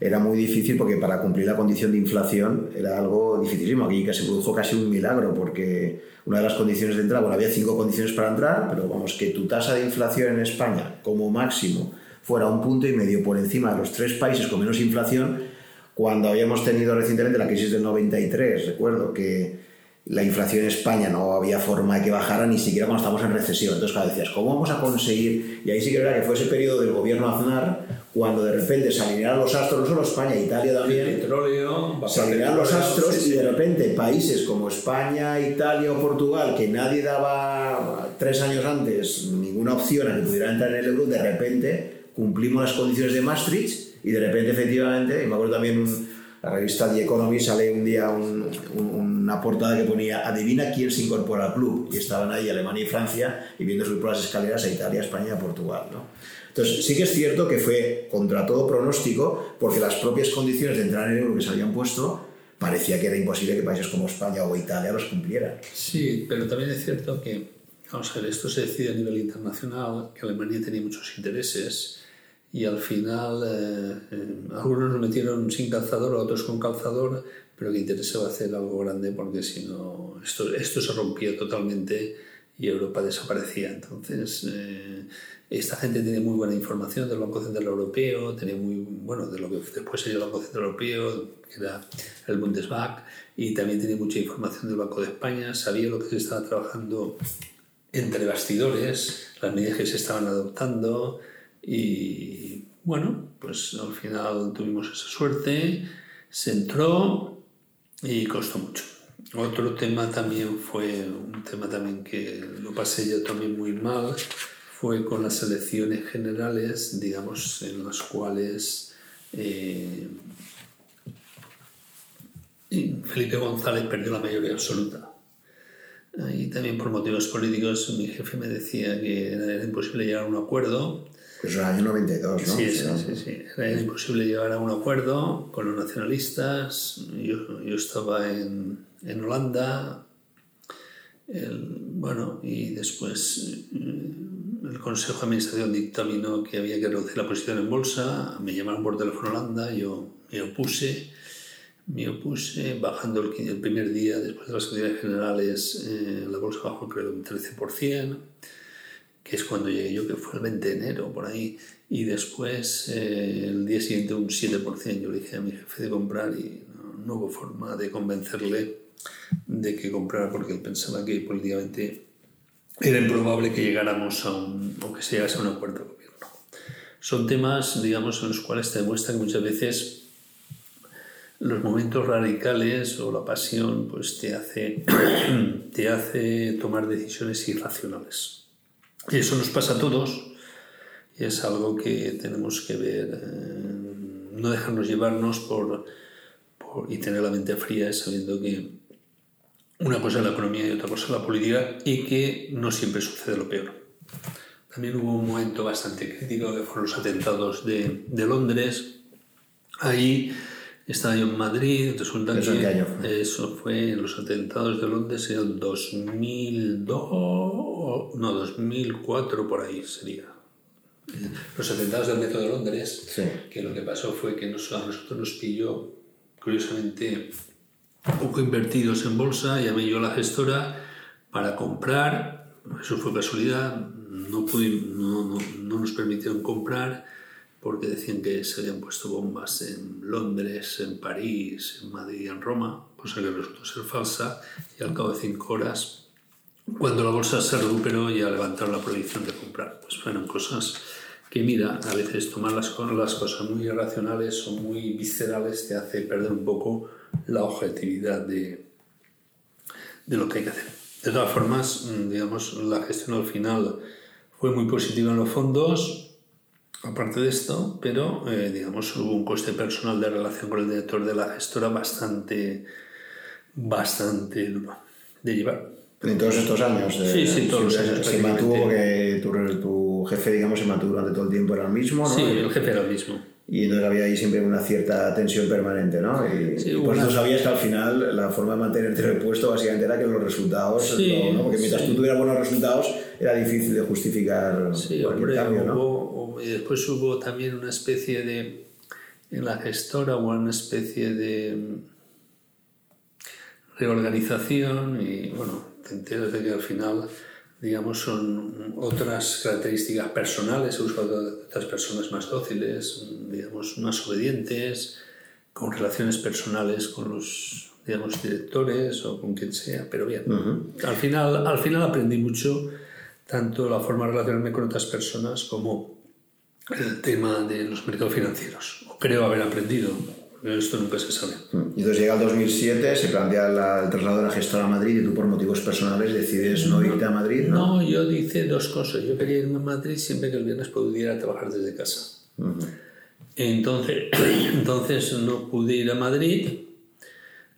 S1: era muy difícil porque para cumplir la condición de inflación era algo dificilísimo. Aquí se produjo casi un milagro porque una de las condiciones de entrada, bueno, había cinco condiciones para entrar, pero vamos, que tu tasa de inflación en España como máximo fuera un punto y medio por encima de los tres países con menos inflación, cuando habíamos tenido recientemente la crisis del 93. Recuerdo que la inflación en España no había forma de que bajara ni siquiera cuando estamos en recesión. Entonces, cada decías, ¿cómo vamos a conseguir? Y ahí sí que era que fue ese periodo del gobierno Aznar, cuando de repente se alinearon los astros, no solo España, Italia también.
S2: El petróleo,
S1: se alinearon los astros y de repente países como España, Italia o Portugal, que nadie daba tres años antes ninguna opción a que pudieran entrar en el euro, de repente cumplimos las condiciones de Maastricht y de repente efectivamente, y me acuerdo también la revista The Economy sale un día una portada que ponía adivina quién se incorpora al club y estaban ahí Alemania y Francia y viendo subir por las escaleras a Italia, España, Portugal. ¿no? Entonces sí que es cierto que fue contra todo pronóstico porque las propias condiciones de entrar en el euro que se habían puesto parecía que era imposible que países como España o Italia los cumplieran.
S2: Sí, pero también es cierto que, vamos a ver, esto se decide a nivel internacional, que Alemania tenía muchos intereses y al final eh, eh, algunos nos metieron sin calzador, otros con calzador, pero que interesaba hacer algo grande porque si no, esto, esto se rompía totalmente y Europa desaparecía. Entonces, eh, esta gente tiene muy buena información del Banco Central Europeo, tenía muy, bueno, de lo que después sería el Banco Central Europeo, que era el Bundesbank, y también tenía mucha información del Banco de España, sabía lo que se estaba trabajando entre bastidores, las medidas que se estaban adoptando, y bueno, pues al final tuvimos esa suerte, se entró y costó mucho. Otro tema también fue un tema también que lo pasé yo también muy mal, fue con las elecciones generales, digamos, en las cuales eh, Felipe González perdió la mayoría absoluta. Y también por motivos políticos mi jefe me decía que era imposible llegar a un acuerdo
S1: es el año 92, ¿no?
S2: Sí, sí, sí, sí. Era imposible llegar a un acuerdo con los nacionalistas. Yo, yo estaba en, en Holanda. bueno, y después mm, el Consejo de Administración dictaminó que había que reducir la posición en bolsa. Me llamaron por teléfono a Holanda, yo me opuse. Me opuse, bajando el, el primer día después de las elecciones generales, eh, la bolsa bajó creo un 13% que es cuando llegué yo, que fue el 20 de enero, por ahí, y después eh, el día siguiente un 7%. Yo le dije a mi jefe de comprar y no, hubo forma de convencerle de que comprara porque él pensaba que políticamente era improbable que llegáramos a un, o que se llegase a un acuerdo de gobierno. Son temas, digamos, en los cuales te demuestra que muchas veces los momentos radicales o la pasión pues te hace, te hace tomar decisiones irracionales. Y eso nos pasa a todos y es algo que tenemos que ver, eh, no dejarnos llevarnos por, por, y tener la mente fría sabiendo que una cosa es la economía y otra cosa es la política y que no siempre sucede lo peor. También hubo un momento bastante crítico que fueron los atentados de, de Londres. Ahí estaba yo en Madrid, resulta
S1: ¿Eso
S2: que
S1: qué año fue?
S2: eso fue en los atentados de Londres en el 2002, no, 2004 por ahí sería. Los atentados del metro de Londres,
S1: Sí.
S2: que lo que pasó fue que nos- a nosotros nos pilló, curiosamente, poco invertidos en bolsa, llamé yo a la gestora para comprar, eso fue casualidad, no, no, no, no nos permitieron comprar porque decían que se habían puesto bombas en Londres, en París, en Madrid y en Roma, cosa que resultó ser falsa, y al cabo de cinco horas, cuando la bolsa se recuperó, ya levantaron la prohibición de comprar. Pues fueron cosas que, mira, a veces tomar las, las cosas muy irracionales o muy viscerales te hace perder un poco la objetividad de, de lo que hay que hacer. De todas formas, mm, digamos, la gestión al final fue muy positiva en los fondos, aparte de esto, pero eh, digamos hubo un coste personal de relación con el director de la gestora bastante, bastante de llevar.
S1: En todos estos años. eh,
S2: Sí, sí, todos los
S1: se-
S2: años,
S1: Se mantuvo porque tu, tu jefe, digamos, se mantuvo durante todo el tiempo, era el mismo, ¿no?
S2: Sí, el jefe era el mismo.
S1: Y entonces había ahí siempre una cierta tensión permanente, ¿no? Y,
S2: Sí,
S1: y
S2: hubo
S1: por eso
S2: una-
S1: sabías que al final la forma de mantenerte en el puesto básicamente era que los resultados,
S2: Sí,
S1: ¿no? porque mientras
S2: sí.
S1: tú tuvieras buenos resultados era difícil de justificar cualquier
S2: hombre,
S1: cambio, ¿no?
S2: hubo- y después hubo también una especie de, en la gestora hubo una especie de mm, reorganización y bueno, te enteras de que al final, digamos, son otras características personales, he buscado otras personas más dóciles, digamos, más obedientes, con relaciones personales con los, digamos, directores o con quien sea, pero bien. al, final, al final aprendí mucho, tanto la forma de relacionarme con otras personas como el tema de los mercados financieros. O creo haber aprendido, esto nunca se sabe.
S1: Y entonces llega el 2007, se plantea la- el traslado de la gestora a Madrid y tú por motivos personales decides no irte a Madrid, ¿no?
S2: No, yo hice dos cosas. Yo quería irme a Madrid siempre que el viernes pudiera trabajar desde casa. Entonces, entonces no pude ir a Madrid,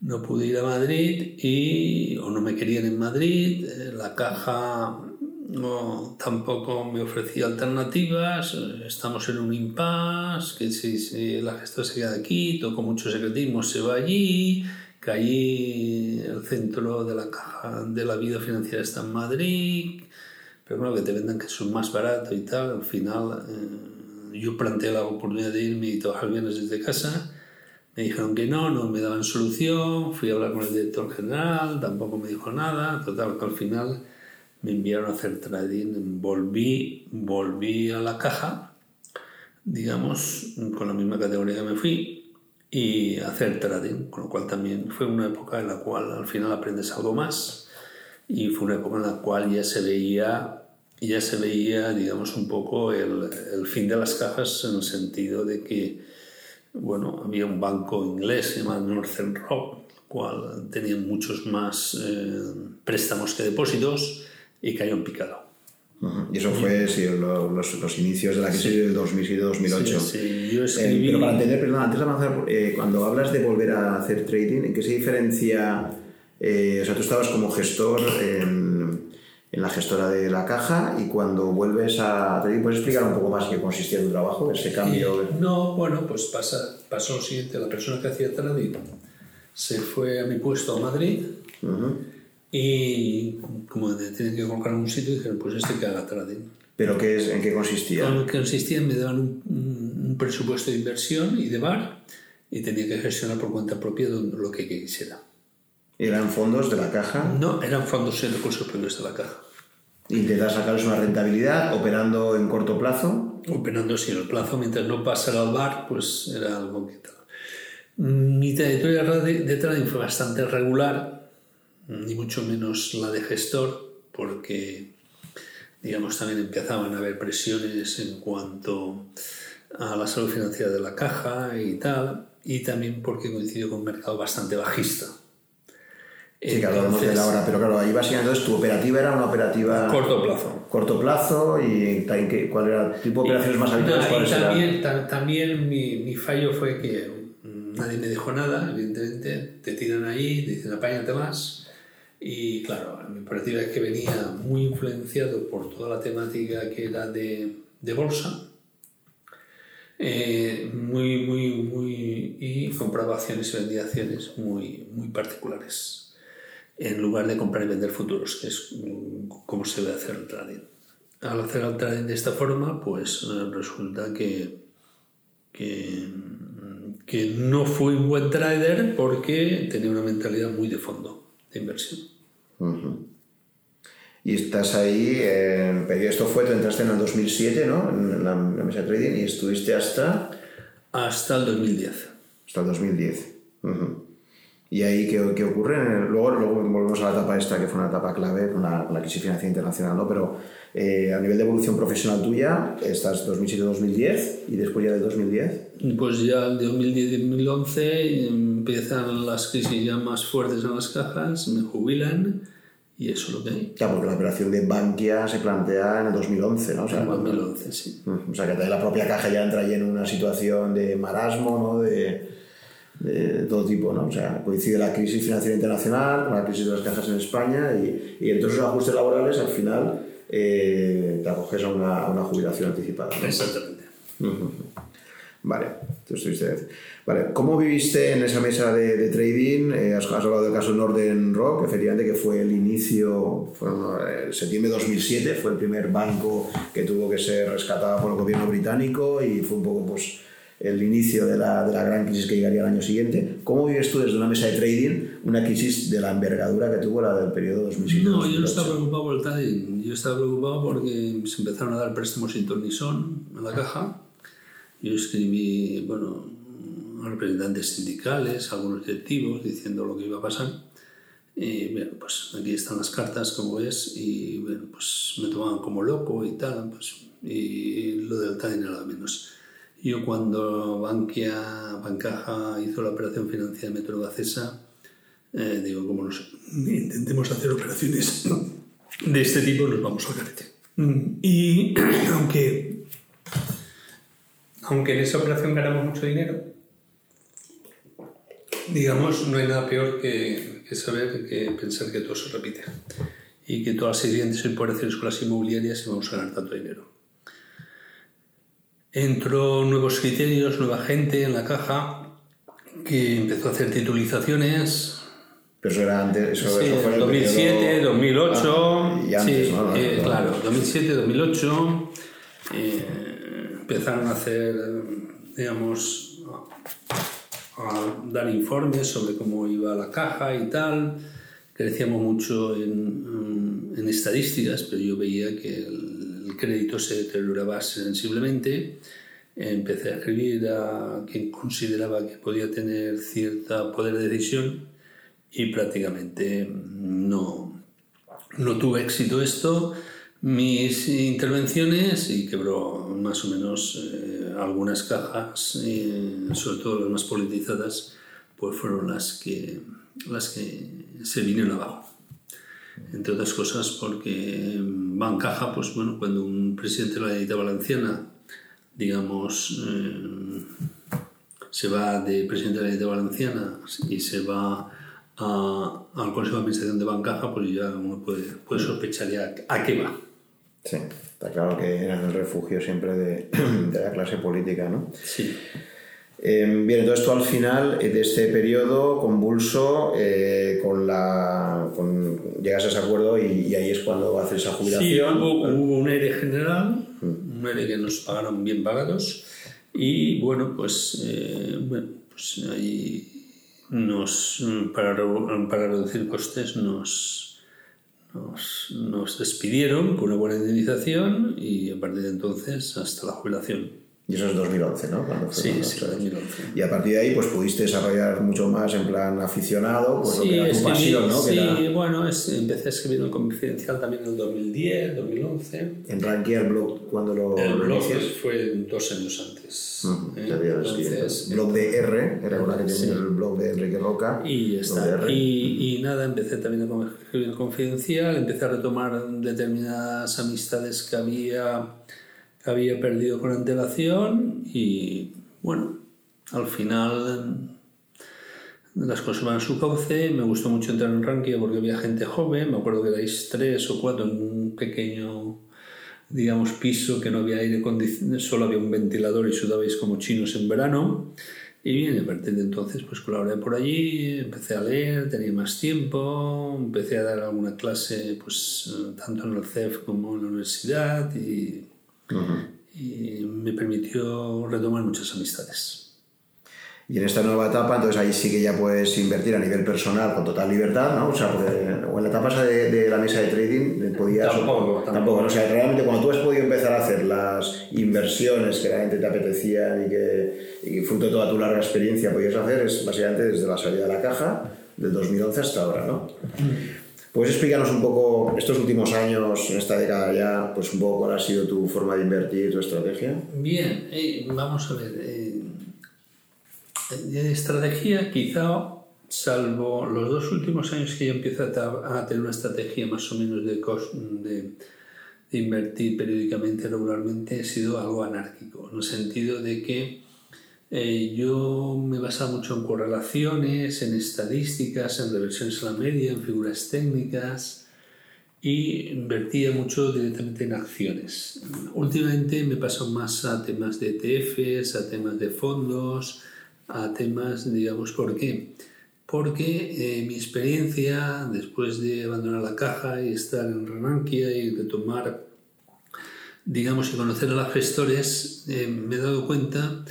S2: no pude ir a Madrid y o no me querían en Madrid, eh, la caja no, tampoco me ofrecía alternativas, eh, estamos en un impasse, que si, si la gestora se queda aquí, toco mucho secretismo, se va allí, que allí el centro de la caja de la vida financiera está en Madrid, pero bueno, que te vendan que es más barato y tal, al final eh, yo planteé la oportunidad de irme y trabajar viernes desde casa, me dijeron que no, no me daban solución, fui a hablar con el director general, tampoco me dijo nada, total, que al final me enviaron a hacer trading, volví, volví a la caja, digamos, con la misma categoría que me fui, y a hacer trading, con lo cual también fue una época en la cual al final aprendes algo más y fue una época en la cual ya se veía ya se veía digamos un poco el, el fin de las cajas en el sentido de que bueno había un banco inglés llamado Northern Rock cual tenía muchos más eh, préstamos que depósitos y cayó en picado
S1: Ujú. Y eso fue sí, lo- los, los inicios de la crisis del 2007-2008.
S2: Sí, sí, yo
S1: Eh,
S2: escribí
S1: pero para entender, perdón, antes de avanzar, eh, cuando hablas de volver a hacer trading, ¿en qué se diferencia? eh, o sea, tú estabas como gestor en, en la gestora de la caja y cuando vuelves a trading, ¿puedes explicar un poco más qué consistía tu trabajo, ese cambio?
S2: No, bueno, pues pasa, pasó lo siguiente, la persona que hacía trading se fue a mi puesto a Madrid
S1: Ujú.
S2: Y como me tienen que colocar en un sitio dijeron, pues este que haga trading.
S1: ¿Pero qué es, en qué consistía?
S2: Con lo que consistía en me daban un, un- un presupuesto de inversión y de bar y tenía que gestionar por cuenta propia lo que quisiera.
S1: ¿Eran fondos de la caja?
S2: No, eran fondos y recursos propios de la caja.
S1: ¿Intentar sacarles una rentabilidad operando en corto plazo?
S2: operando en el plazo, mientras no pasara al bar, pues era algo que tal. Mi trayectoria de de trading fue bastante regular, ni mucho menos la de gestor, porque digamos también empezaban a haber presiones en cuanto a la salud financiera de la caja y tal, y también porque coincidió con un mercado bastante bajista.
S1: Sí, claro, no de la hora, pero claro, ahí básicamente tu operativa era una operativa...
S2: Corto plazo.
S1: Corto plazo y ¿cuál era el tipo de operaciones más habituales?
S2: también, también mi, mi, fallo fue que nadie me dijo nada, evidentemente, te tiran ahí, te dicen apáñate más y claro, mi operativa es que venía muy influenciado por toda la temática que era de, de bolsa, eh, muy, muy, muy, y compraba acciones y vendía acciones muy, muy particulares en lugar de comprar y vender futuros, que es mm, como se debe hacer el trading. Al hacer el trading de esta forma, pues eh, resulta que, que, mm, que, no fui un buen trader porque tenía una mentalidad muy de fondo de inversión.
S1: Y estás ahí, en esto fue, tú entraste en el 2007, ¿no? En la, mesa de trading y estuviste hasta...
S2: Hasta el 2010.
S1: Hasta el 2010. Y ahí, ¿qué, qué ocurre? Luego, luego volvemos a la etapa esta, que fue una etapa clave, una, la crisis financiera internacional, ¿no? Pero eh, a nivel de evolución profesional tuya, estás 2007-2010 y después ya de 2010.
S2: Pues ya de 2010-2011 empiezan las crisis ya más fuertes en las cajas, me jubilan y eso es lo que hay.
S1: Ya, porque la operación de Bankia se plantea en el 2011, ¿no?
S2: O sea, en 2011, sí.
S1: O sea, que la propia caja ya entra ahí en una situación de marasmo, ¿no? De de todo tipo, ¿no? O sea, coincide la crisis financiera internacional la crisis de las cajas en España y, y entre esos ajustes laborales al final eh, te acoges a una, a una jubilación anticipada.
S2: Exactamente.
S1: Vale, entonces Vale, ¿cómo viviste en esa mesa de, de trading? Eh, has, hablado del caso Northern Rock, efectivamente que fue el inicio, fue en septiembre de 2007, fue el primer banco que tuvo que ser rescatado por el gobierno británico y fue un poco pues el inicio de la, de la, gran crisis que llegaría al año siguiente. ¿Cómo vives tú desde una mesa de trading una crisis de la envergadura que tuvo la del periodo 2007?
S2: No, yo no estaba preocupado por el trading. Yo estaba preocupado porque se empezaron a dar préstamos sin tornisón a la caja. Yo escribí, bueno, a representantes sindicales, a algunos directivos, diciendo lo que iba a pasar. Y bueno, pues aquí están las cartas, como ves, y bueno, pues me tomaban como loco y tal, pues, y lo del trading era lo menos. Yo cuando Bankia, Bancaja hizo la operación financiera de Metro Bacesa, eh, digo, como nos intentemos hacer operaciones de este tipo, nos vamos al carete. Mm, y aunque, aunque en esa operación ganamos mucho dinero, digamos, no hay nada peor que, que saber que pensar que todo se repite y que todas las siguientes operaciones con las inmobiliarias vamos a ganar tanto dinero. Entró nuevos criterios, nueva gente en la caja que empezó a hacer titulizaciones.
S1: Pero eso era antes, eso,
S2: sí,
S1: fue
S2: en 2007, 2008.
S1: Ah, y antes,
S2: sí,
S1: ¿no?
S2: Eh, claro, 2007, 2008. Eh, empezaron a hacer, digamos, a, dar informes sobre cómo iba la caja y tal. Crecíamos mucho en, en estadísticas, pero yo veía que el, el crédito se deterioraba sensiblemente, empecé a escribir a quien consideraba que podía tener cierta poder de decisión y prácticamente no, no tuve éxito esto. Mis intervenciones y quebró más o menos eh, algunas cajas, eh, sobre todo las más politizadas, pues fueron las que, las que se vinieron abajo entre otras cosas porque Bancaja, pues bueno, cuando un presidente de la Unidad Valenciana, digamos, eh, se va de presidente de la Unidad Valenciana y se va al Consejo de Administración de Bancaja, pues ya uno puede, puede sospechar ya a qué va.
S1: Sí, está claro que eran el refugio siempre de, de la clase política, ¿no?
S2: Sí.
S1: Eh, bien, entonces tú al final de este periodo convulso, eh, con la, con, llegas a ese acuerdo y, ahí es cuando haces esa jubilación.
S2: Sí, hubo, un ERE general, mm. un ERE que nos pagaron bien pagados y bueno, pues, eh, bueno, pues ahí nos, para, para reducir costes nos, nos, nos despidieron con una buena indemnización y a partir de entonces hasta la jubilación.
S1: Y eso es 2011, ¿no?
S2: Cuando fue sí, sí, 2011.
S1: Y a partir de ahí, pues pudiste desarrollar mucho más en plan aficionado, pues lo que era tu pasión, ¿no?
S2: Sí, bueno, es, empecé a escribir en Confidencial también en el 2010, 2011.
S1: ¿En Rankia el blog cuando lo
S2: El blog fue dos años antes.
S1: ¿eh? Entonces, blog de R, era una que tenía el blog de Enrique Roca.
S2: Y está. Y, y, nada, empecé también a escribir en Confidencial, empecé a retomar determinadas amistades que había había perdido con antelación y bueno, al final las cosas van a su cauce. Me gustó mucho entrar en Rankia porque había gente joven, me acuerdo que erais tres o cuatro en un pequeño digamos piso que no había aire acondicionado, solo había un ventilador y sudabais como chinos en verano. Y bien, a partir de entonces pues colaboré por allí, empecé a leer, tenía más tiempo, empecé a dar alguna clase pues tanto en el CEF como en la universidad y y me permitió retomar muchas amistades.
S1: Y en esta nueva etapa, entonces ahí sí que ya puedes invertir a nivel personal con total libertad, ¿no? O sea, o en la etapa de, de, la mesa de trading podías...
S2: Tampoco,
S1: tampoco. O sea, realmente cuando tú has podido empezar a hacer las inversiones que realmente te apetecían y que y fruto de toda tu larga experiencia podías hacer, es básicamente desde la salida de la caja del 2011 hasta ahora, ¿no? ¿Puedes explicarnos un poco estos últimos años, en esta década ya, pues un poco cuál ha sido tu forma de invertir, tu estrategia?
S2: Bien, eh, vamos a ver. Eh, de estrategia, quizá, salvo los dos últimos años que ya empiezo a, tener una estrategia más o menos de, de, de invertir periódicamente, regularmente, he sido algo anárquico, en el sentido de que eh, yo me basaba mucho en correlaciones, en estadísticas, en reversiones a la media, en figuras técnicas y invertía mucho directamente en acciones. Últimamente me paso más a temas de ETFs, a temas de fondos, a temas, digamos, ¿por qué? Porque eh, mi experiencia, después de abandonar la caja y estar en Renanquia y retomar, digamos, y conocer a los gestores, eh, me he dado cuenta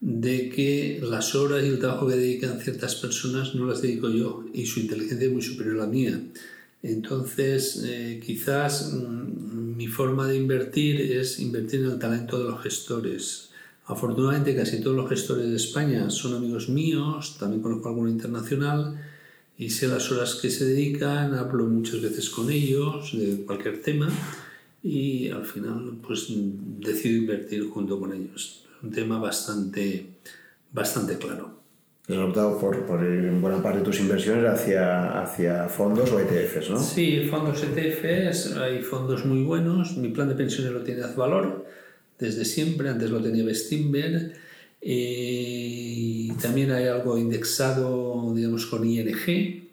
S2: de que las horas y el trabajo que dedican ciertas personas no las dedico yo y su inteligencia es muy superior a la mía. Entonces, eh, quizás mm, mi forma de invertir es invertir en el talento de los gestores. Afortunadamente, casi todos los gestores de España son amigos míos, también conozco alguno internacional y sé las horas que se dedican, hablo muchas veces con ellos de cualquier tema y al final pues decido invertir junto con ellos un tema bastante, bastante claro.
S1: Has optado por, por ir en buena parte de tus inversiones hacia, hacia fondos o ETFs, ¿no?
S2: Sí, fondos ETFs, hay fondos muy buenos. Mi plan de pensiones lo tiene Azvalor desde siempre, antes lo tenía Bestinver. y también hay algo indexado, digamos, con ING,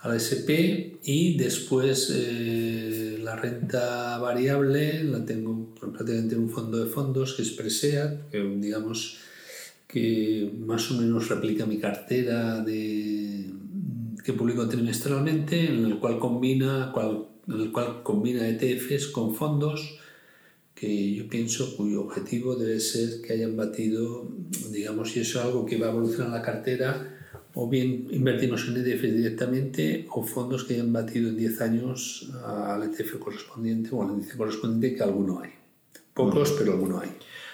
S2: a la SP, y después eh, la renta variable la tengo prácticamente un fondo de fondos que es Preseat, que digamos que más o menos replica mi cartera de, que publico trimestralmente, en el cual combina, cual, en el cual combina ETFs con fondos que yo pienso cuyo objetivo debe ser que hayan batido, digamos, y eso es algo que va a evolucionar la cartera, o bien invertimos en ETFs directamente o fondos que hayan batido en 10 años al ETF correspondiente o al índice correspondiente que alguno hay. Pocos, pero alguno hay.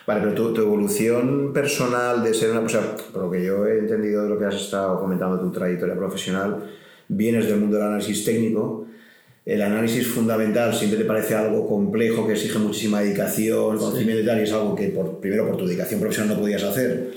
S1: Vale, pero tu, evolución personal de ser una... Sea, por lo que yo he entendido de lo que has estado comentando, tu trayectoria profesional, vienes del mundo del análisis técnico. El análisis fundamental siempre te parece algo complejo, que exige muchísima dedicación, conocimiento y tal, y es algo que por, primero por tu dedicación profesional no podías hacer.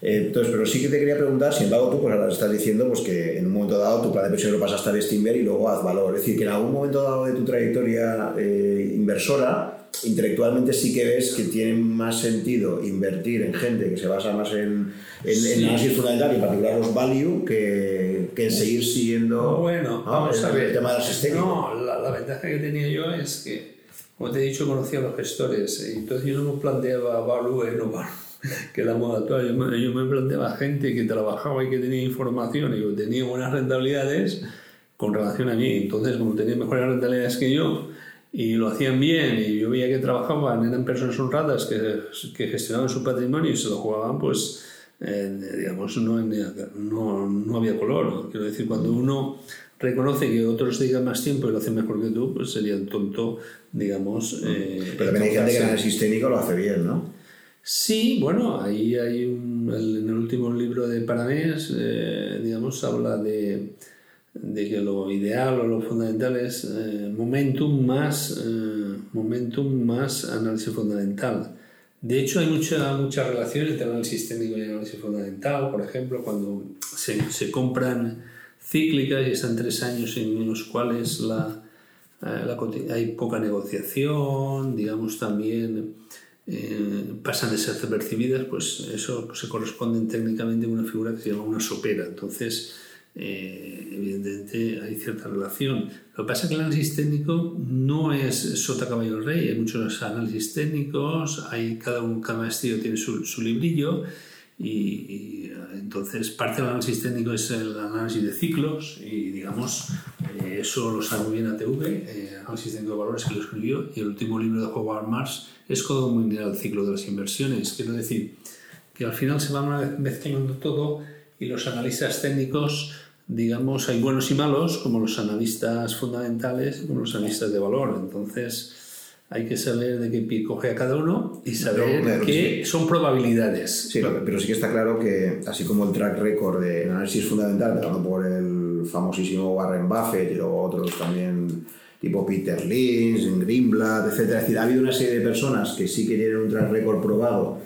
S1: Eh, entonces, pero sí que te quería preguntar, sin embargo, tú pues ahora estás diciendo pues, que en un momento dado tu plan de pensión lo pasaste a Bestinver y luego a valor. Es decir, que en algún momento dado de tu trayectoria eh, inversora, intelectualmente sí que ves que tiene más sentido invertir en gente que se basa más en, en, análisis fundamental y en particular los value que, que en seguir siguiendo
S2: bueno, vamos
S1: el,
S2: a ver.
S1: tema de
S2: No, la, la, ventaja que tenía yo es que, como te he dicho, conocía a los gestores y entonces yo no me planteaba value, no value que la moda actual. Yo me, yo me planteaba gente que trabajaba y que tenía información y que tenía buenas rentabilidades con relación a mí. Entonces, como tenía mejores rentabilidades que yo, y lo hacían bien y yo veía que trabajaban, eran personas honradas que, que gestionaban su patrimonio y se lo jugaban, pues, digamos, no, no, no, había color. Quiero decir, cuando uno reconoce que otros dedican más tiempo y lo hacen mejor que tú, pues sería tonto, digamos... Eh,
S1: Pero también hay gente que en el sistémico lo hace bien, ¿no?
S2: Sí, bueno, ahí hay un, en el último libro de Paranés, eh, digamos, habla de, de, que lo ideal o lo fundamental es eh, momentum más eh, momentum más análisis fundamental. De hecho, hay mucha, mucha relación entre análisis técnico y análisis fundamental. Por ejemplo, cuando se, se compran cíclicas y están tres años en los cuales la, la, hay poca negociación, digamos también eh, pasan de ser percibidas, pues eso se corresponde técnicamente a una figura que se llama una sopera. Entonces, eh, hay cierta relación. Lo que pasa es que el análisis técnico no es sota caballo rey, hay muchos análisis técnicos, hay, cada, un, cada maestrillo tiene su, su librillo. Y, entonces parte del análisis técnico es el análisis de ciclos. Y digamos eh, eso lo sabe muy bien ATV, eh, análisis técnico de valores que lo escribió. Y el último libro de Howard Mars es como mirar el ciclo de las inversiones. Quiero decir que al final se van mezclando todo y los analistas técnicos, digamos, hay buenos y malos, como los analistas fundamentales, como los analistas de valor. Entonces, hay que saber de qué pie coge a cada uno y saber que son probabilidades.
S1: Sí, pero sí que está claro que, así como el track record de análisis fundamental, empezando por el famosísimo Warren Buffett y luego otros también tipo Peter Lynch, Greenblatt, etc. Es decir, ha habido una serie de personas que sí que tienen un track record probado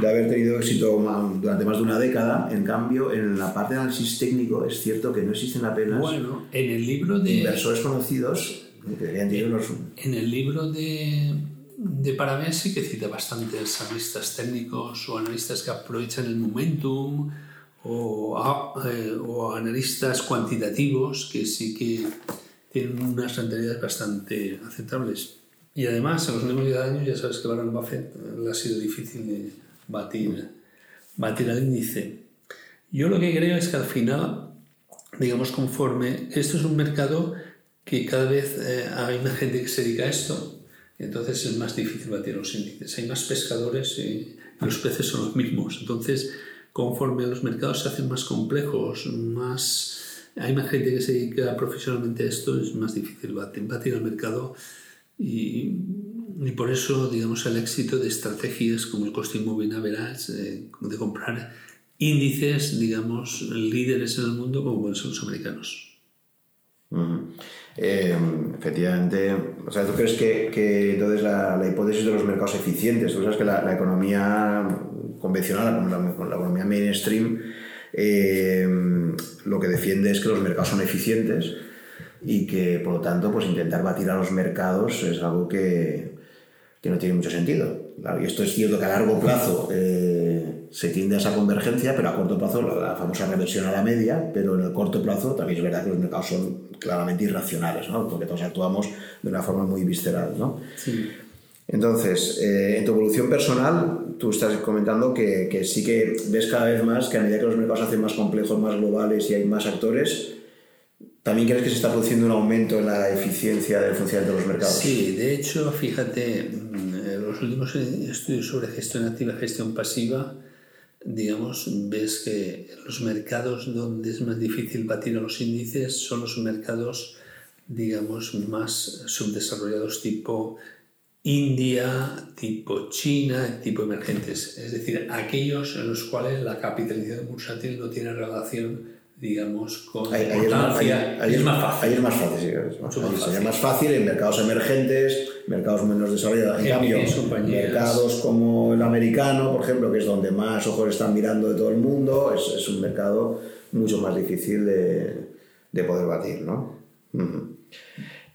S1: de haber tenido éxito durante más de una década. En cambio, en la parte de análisis técnico es cierto que no existen apenas
S2: bueno, en el libro de
S1: inversores conocidos que deberían los...
S2: En el libro de, de sí que cita bastantes analistas técnicos o analistas que aprovechan el momentum o, eh, o analistas cuantitativos que sí que tienen unas rentabilidades bastante aceptables. Y además, en los últimos 10 años, ya sabes que Warren Buffett le ha sido difícil de batir al índice. Yo lo que creo es que al final, digamos, conforme, esto es un mercado que cada vez eh, hay más gente que se dedica a esto, entonces es más difícil batir los índices. Hay más pescadores y los peces son los mismos. Entonces, conforme los mercados se hacen más complejos, más hay más gente que se dedica profesionalmente a esto, es más difícil batir, batir el mercado y, y, por eso, digamos, el éxito de estrategias como el costing moving average, eh, de comprar índices, digamos, líderes en el mundo como ser los americanos.
S1: Eh, efectivamente, o sea, ¿tú crees que, que entonces la, la, hipótesis de los mercados eficientes, tú sabes que la, la economía convencional, la, la economía mainstream, eh, lo que defiende es que los mercados son eficientes y que por lo tanto pues intentar batir a los mercados es algo que, que no tiene mucho sentido. y esto es cierto que a largo plazo eh, se tiende a esa convergencia, pero a corto plazo la, famosa reversión a la media, pero en el corto plazo también es verdad que los mercados son claramente irracionales, ¿no? porque todos actuamos de una forma muy visceral. ¿no?
S2: Sí.
S1: Entonces, eh, en tu evolución personal, tú estás comentando que, que, sí que ves cada vez más que a medida que los mercados se hacen más complejos, más globales y hay más actores, ¿también crees que se está produciendo un aumento en la eficiencia del funcionamiento de los mercados?
S2: Sí, de hecho, fíjate, mm, los últimos estudios sobre gestión activa y gestión pasiva, digamos, ves que los mercados donde es más difícil batir a los índices son los mercados, digamos, más subdesarrollados tipo India, tipo China, tipo emergentes, es decir, aquellos en los cuales la capitalización bursátil no tiene relación, digamos, con
S1: ahí, ahí, es, más, ahí, es, más fácil. Ahí es más fácil, sí, es más, fácil. Sería más fácil en mercados emergentes, mercados menos desarrollados. En cambio, mercados como el americano, por ejemplo, que es donde más ojos están mirando de todo el mundo, es, es un mercado mucho más difícil de, de poder batir, ¿no? Uh -huh.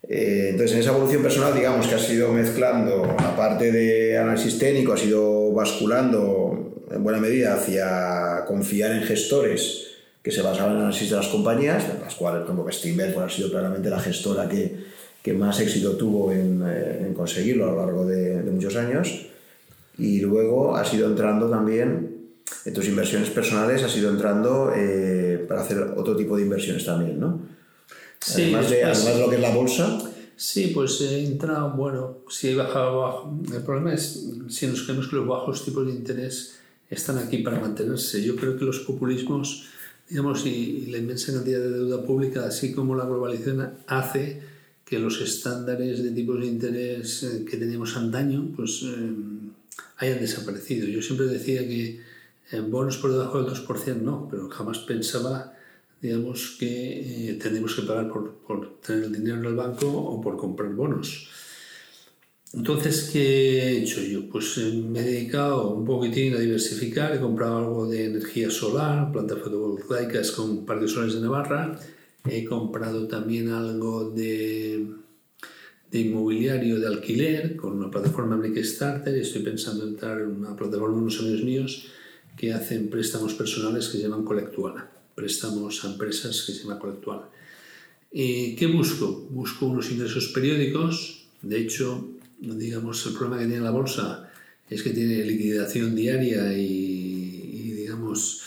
S1: Eh, entonces, en esa evolución personal, digamos que ha sido mezclando, aparte de análisis técnico, ha sido basculando en buena medida hacia confiar en gestores que se basaban en el análisis de las compañías, de las cuales, como que pues, ha sido claramente la gestora que, que más éxito tuvo en, eh, en, conseguirlo a lo largo de, de muchos años. Y luego ha sido entrando también en tus inversiones personales, ha sido entrando eh, para hacer otro tipo de inversiones también, ¿no?
S2: Sí,
S1: además, de, además de lo que es la bolsa.
S2: Sí, pues he entrado, bueno, si he bajado abajo. El problema es si nos creemos que los bajos tipos de interés están aquí para mantenerse. Yo creo que los populismos, digamos, y, la inmensa cantidad de deuda pública, así como la globalización, hace que los estándares de tipos de interés eh, que teníamos antaño, pues eh, hayan desaparecido. Yo siempre decía que bonos por debajo del 2% no, pero jamás pensaba, digamos, que eh, tenemos que pagar por, por, tener el dinero en el banco o por comprar bonos. Entonces, ¿qué he hecho yo? Pues eh, me he dedicado un poquitín a diversificar, he comprado algo de energía solar, plantas fotovoltaicas con parques solares de Navarra, he comprado también algo de, de inmobiliario de alquiler con una plataforma Starter y estoy pensando en entrar en una plataforma de unos amigos míos que hacen préstamos personales que se llaman Colectuala, préstamos a empresas que se llaman Colectuala. ¿Y ¿Qué busco? Busco unos ingresos periódicos, de hecho, digamos, el problema que tiene la bolsa es que tiene liquidación diaria y, digamos,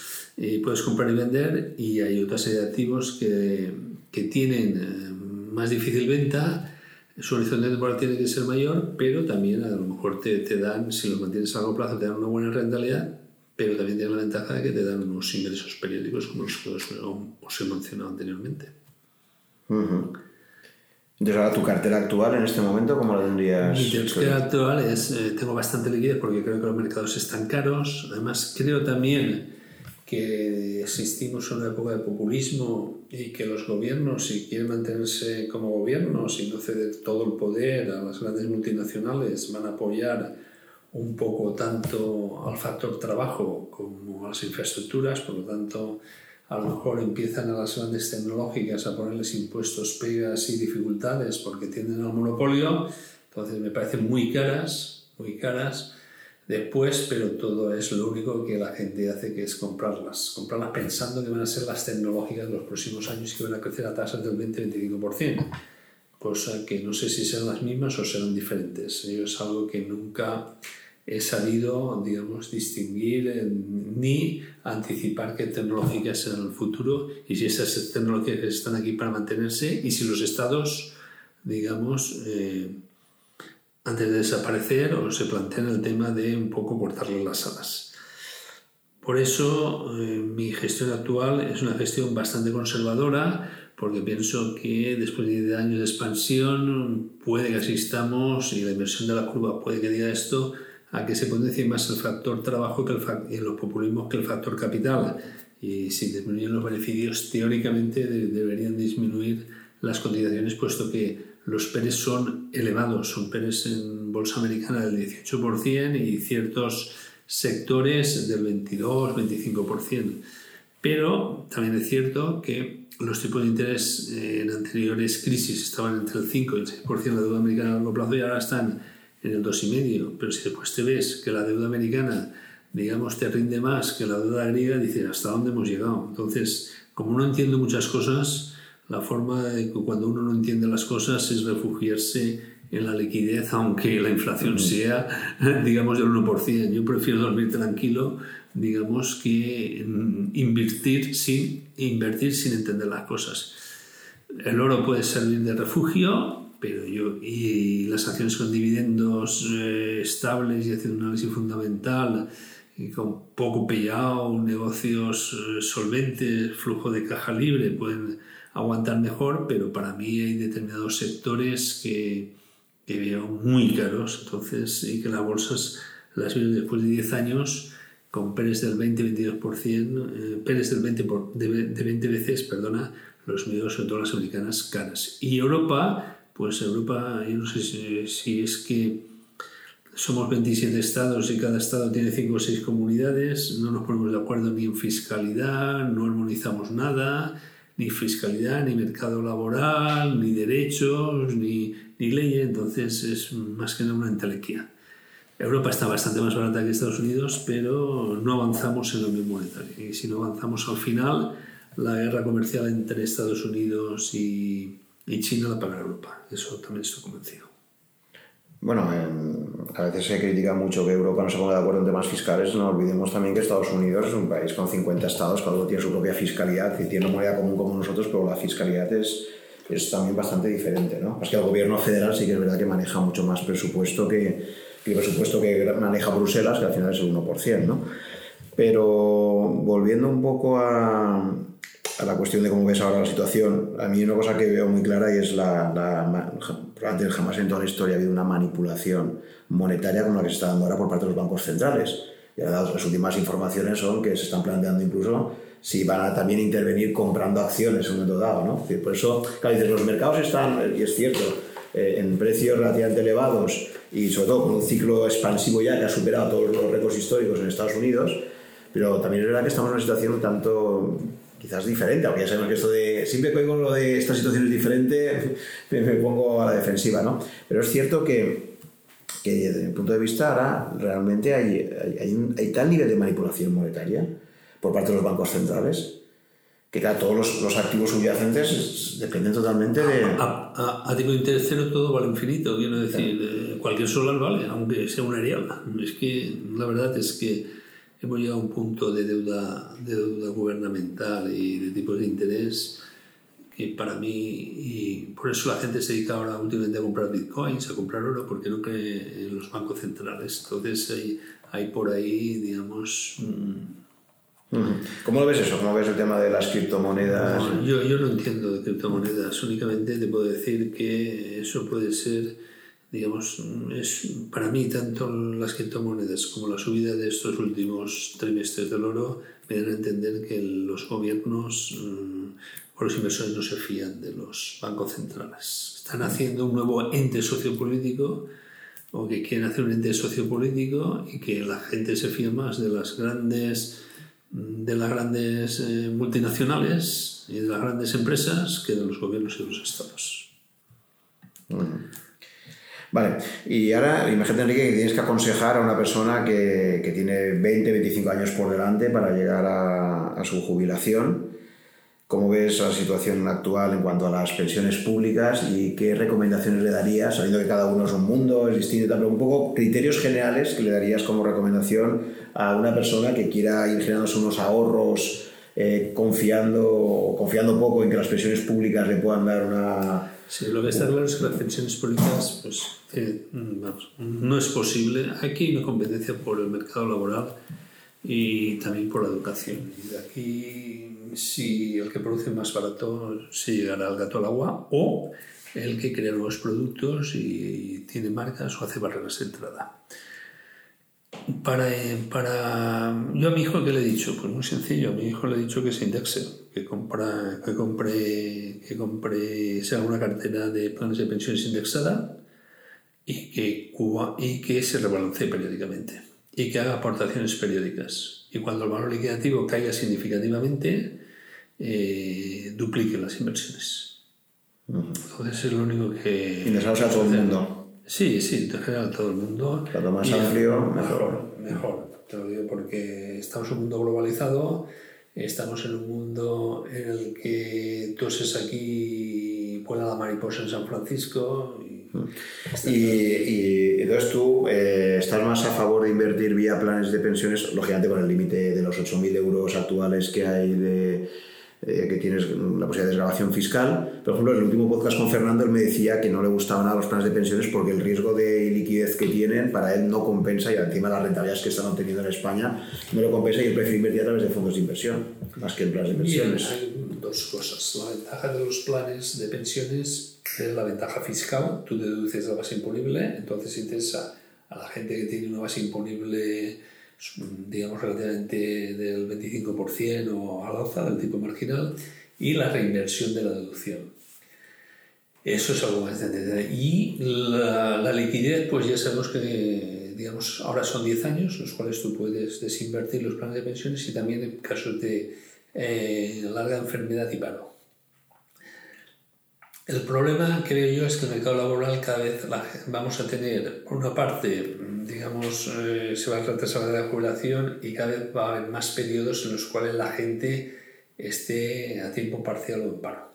S2: puedes comprar y vender y hay otra serie de activos que, que tienen eh, más difícil venta, su horizonte temporal tiene que ser mayor, pero también a lo mejor te, te, dan, si los mantienes a largo plazo, te dan una buena rentabilidad, pero también tienen la ventaja de que te dan unos ingresos periódicos como los que os, he mencionado anteriormente.
S1: Entonces, ahora tu cartera actual en este momento, ¿cómo la tendrías?
S2: Mi cartera actual es, eh, tengo bastante liquidez porque creo que los mercados están caros. Además, creo también que existimos en una época de populismo y que los gobiernos, si quieren mantenerse como gobiernos y no ceder todo el poder a las grandes multinacionales, van a apoyar un poco tanto al factor trabajo como a las infraestructuras, por lo tanto a lo mejor empiezan a las grandes tecnológicas a ponerles impuestos, pegas y dificultades porque tienden al monopolio, entonces me parecen muy caras, muy caras después, pero todo es lo único que la gente hace que es comprarlas, comprarlas pensando que van a ser las tecnológicas de los próximos años y que van a crecer a tasas del 20-25%, cosa que no sé si serán las mismas o serán diferentes. Es algo que nunca sabido, digamos, distinguir eh, ni anticipar qué tecnológicas serán el futuro y si esas tecnologías están aquí para mantenerse y si los estados, digamos, eh, antes de desaparecer o se plantean el tema de un poco cortarle las alas. Por eso eh, mi gestión actual es una gestión bastante conservadora porque pienso que después de 10 años de expansión puede que asistamos y la inversión de la curva puede que diga esto a que se potencie más el factor trabajo que el en los populismos que el factor capital. Y si disminuyen los beneficios, teóricamente deberían disminuir las cotizaciones, puesto que los PERES son elevados, son PERES en bolsa americana del 18% y ciertos sectores del 22-25%. Pero también es cierto que los tipos de interés en anteriores crisis estaban entre el 5 y el 6% de la deuda americana a largo plazo y ahora están en el 2,5, pero si después te ves que la deuda americana, digamos, te rinde más que la deuda griega, dices, ¿hasta dónde hemos llegado? Entonces, como no entiendo muchas cosas, la forma de cuando uno no entiende las cosas es refugiarse en la liquidez, aunque la inflación sea, digamos, del 1%. Yo prefiero dormir tranquilo, digamos, que invertir sin, invertir sin entender las cosas. El oro puede servir de refugio, pero yo, y las acciones con dividendos eh, estables y haciendo un análisis fundamental, y con poco payout, negocios eh, solventes, flujo de caja libre, pueden aguantar mejor, pero para mí hay determinados sectores que, que veo muy caros, entonces, y que las bolsas las veo después de 10 años con PERES del 20-22%, eh, PERES del 20, de, de 20 veces, perdona, los medios, sobre todo las americanas, caras. Y Europa, pues Europa, yo no sé si, es que somos 27 estados y cada estado tiene 5 o 6 comunidades, no nos ponemos de acuerdo ni en fiscalidad, no armonizamos nada, ni fiscalidad, ni mercado laboral, ni derechos, ni, ni leyes, entonces es más que nada una entelequia. Europa está bastante más barata que Estados Unidos, pero no avanzamos en lo mismo monetario. Y si no avanzamos al final, la guerra comercial entre Estados Unidos y, y China la pagará Europa. Eso también estoy convencido.
S1: Bueno, a veces se critica mucho que Europa no se ponga de acuerdo en temas fiscales. No olvidemos también que Estados Unidos es un país con 50 estados, cada uno tiene su propia fiscalidad y tiene una moneda común como nosotros, pero la fiscalidad es, es también bastante diferente. ¿no? Es que el gobierno federal sí que es verdad que maneja mucho más presupuesto que, el presupuesto que maneja Bruselas, que al final es el 1%. ¿no? Pero volviendo un poco a, a la cuestión de cómo ves ahora la situación, a mí una cosa que veo muy clara y es la, la antes jamás en toda la historia ha habido una manipulación monetaria como la que se está dando ahora por parte de los bancos centrales. Y ahora las últimas informaciones son que se están planteando incluso si van a también intervenir comprando acciones en un momento dado. ¿no? Por eso, claro, dices, los mercados están, y es cierto, eh, en precios relativamente elevados y sobre todo con un ciclo expansivo ya que ha superado todos los récords históricos en Estados Unidos, pero también es verdad que estamos en una situación un tanto quizás diferente, aunque ya sabemos que esto de, siempre que oigo lo de esta situación es diferente, me, pongo a la defensiva, ¿no? Pero es cierto que, que desde mi punto de vista ahora realmente hay, hay, hay tal nivel de manipulación monetaria por parte de los bancos centrales que claro, todos los, los activos subyacentes dependen totalmente de...
S2: A, a, tipo de interés cero todo vale infinito, quiero decir, eh, cualquier solar vale, aunque sea una ariada. Es que la verdad es que hemos llegado a un punto de deuda, de deuda gubernamental y de tipos de interés que para mí, y por eso la gente se dedica ahora últimamente a comprar bitcoins, a comprar oro, porque no cree en los bancos centrales. Entonces hay, hay por ahí, digamos...
S1: ¿Cómo lo ves eso? ¿Cómo ves el tema de las criptomonedas?
S2: yo, yo no entiendo de criptomonedas, únicamente te puedo decir que eso puede ser, digamos, es para mí tanto las criptomonedas como la subida de estos últimos trimestres del oro me dan a entender que los gobiernos mm, o los inversores no se fían de los bancos centrales. Están haciendo un nuevo ente sociopolítico o que quieren hacer un ente sociopolítico y que la gente se fía más de las grandes de las grandes eh, multinacionales y de las grandes empresas que de los gobiernos y de los estados.
S1: Vale, y ahora imagínate, Enrique, que tienes que aconsejar a una persona que, que tiene 20, 25 años por delante para llegar a, a su jubilación. ¿Cómo ves la situación actual en cuanto a las pensiones públicas y qué recomendaciones le darías, sabiendo que cada uno es un mundo, es distinto, pero un poco criterios generales que le darías como recomendación a una persona que quiera ir generándose unos ahorros eh, confiando, confiando poco en que las pensiones públicas le puedan dar una...
S2: Sí, lo que está claro es que las pensiones públicas pues, eh, no es posible. Aquí hay una competencia por el mercado laboral y también por la educación. Y aquí, si el que produce más barato se llegará al gato al agua o el que crea nuevos productos y tiene marcas o hace barreras de entrada. Para, para, yo a mi hijo, ¿qué le he dicho? Pues muy sencillo, a mi hijo le he dicho que se indexe, que, compra, que, compre, que compre, sea una cartera de planes de pensiones indexada y que, y que se rebalancee periódicamente y que haga aportaciones periódicas. Y cuando el valor liquidativo caiga significativamente, eh, duplique las inversiones. Entonces es lo único que...
S1: Interesados a todo el mundo.
S2: Sí, sí, en general todo el mundo.
S1: Cuanto más amplio, mejor.
S2: Mejor, te lo digo porque estamos en un mundo globalizado, estamos en un mundo en el que toses aquí, pueda la mariposa en San Francisco,
S1: y, entonces tú eh, estás más a favor de invertir vía planes de pensiones, lógicamente con el límite de los 8.000 euros actuales que hay de, eh, que tienes la posibilidad de desgrabación fiscal. Por ejemplo, en el último podcast con Fernando él me decía que no le gustaban nada los planes de pensiones porque el riesgo de liquidez que tienen para él no compensa y encima las rentabilidades que están obteniendo en España no lo compensa y él prefiere invertir a través de fondos de inversión más que en planes de pensiones.
S2: hay dos cosas. La ventaja de los planes de pensiones es la ventaja fiscal, tú deduces la base imponible, entonces interesa a la gente que tiene una base imponible, digamos, relativamente del 25% o al alza del tipo marginal, y la reinversión de la deducción. Eso es algo más de Y la, la, liquidez, pues ya sabemos que, digamos, ahora son 10 años, los cuales tú puedes desinvertir los planes de pensiones y también en casos de eh, larga enfermedad y paro. El problema, creo yo, es que el mercado laboral cada vez vamos a tener, por una parte, digamos, eh, se va a retrasar la jubilación y cada vez va a haber más periodos en los cuales la gente esté a tiempo parcial o en paro.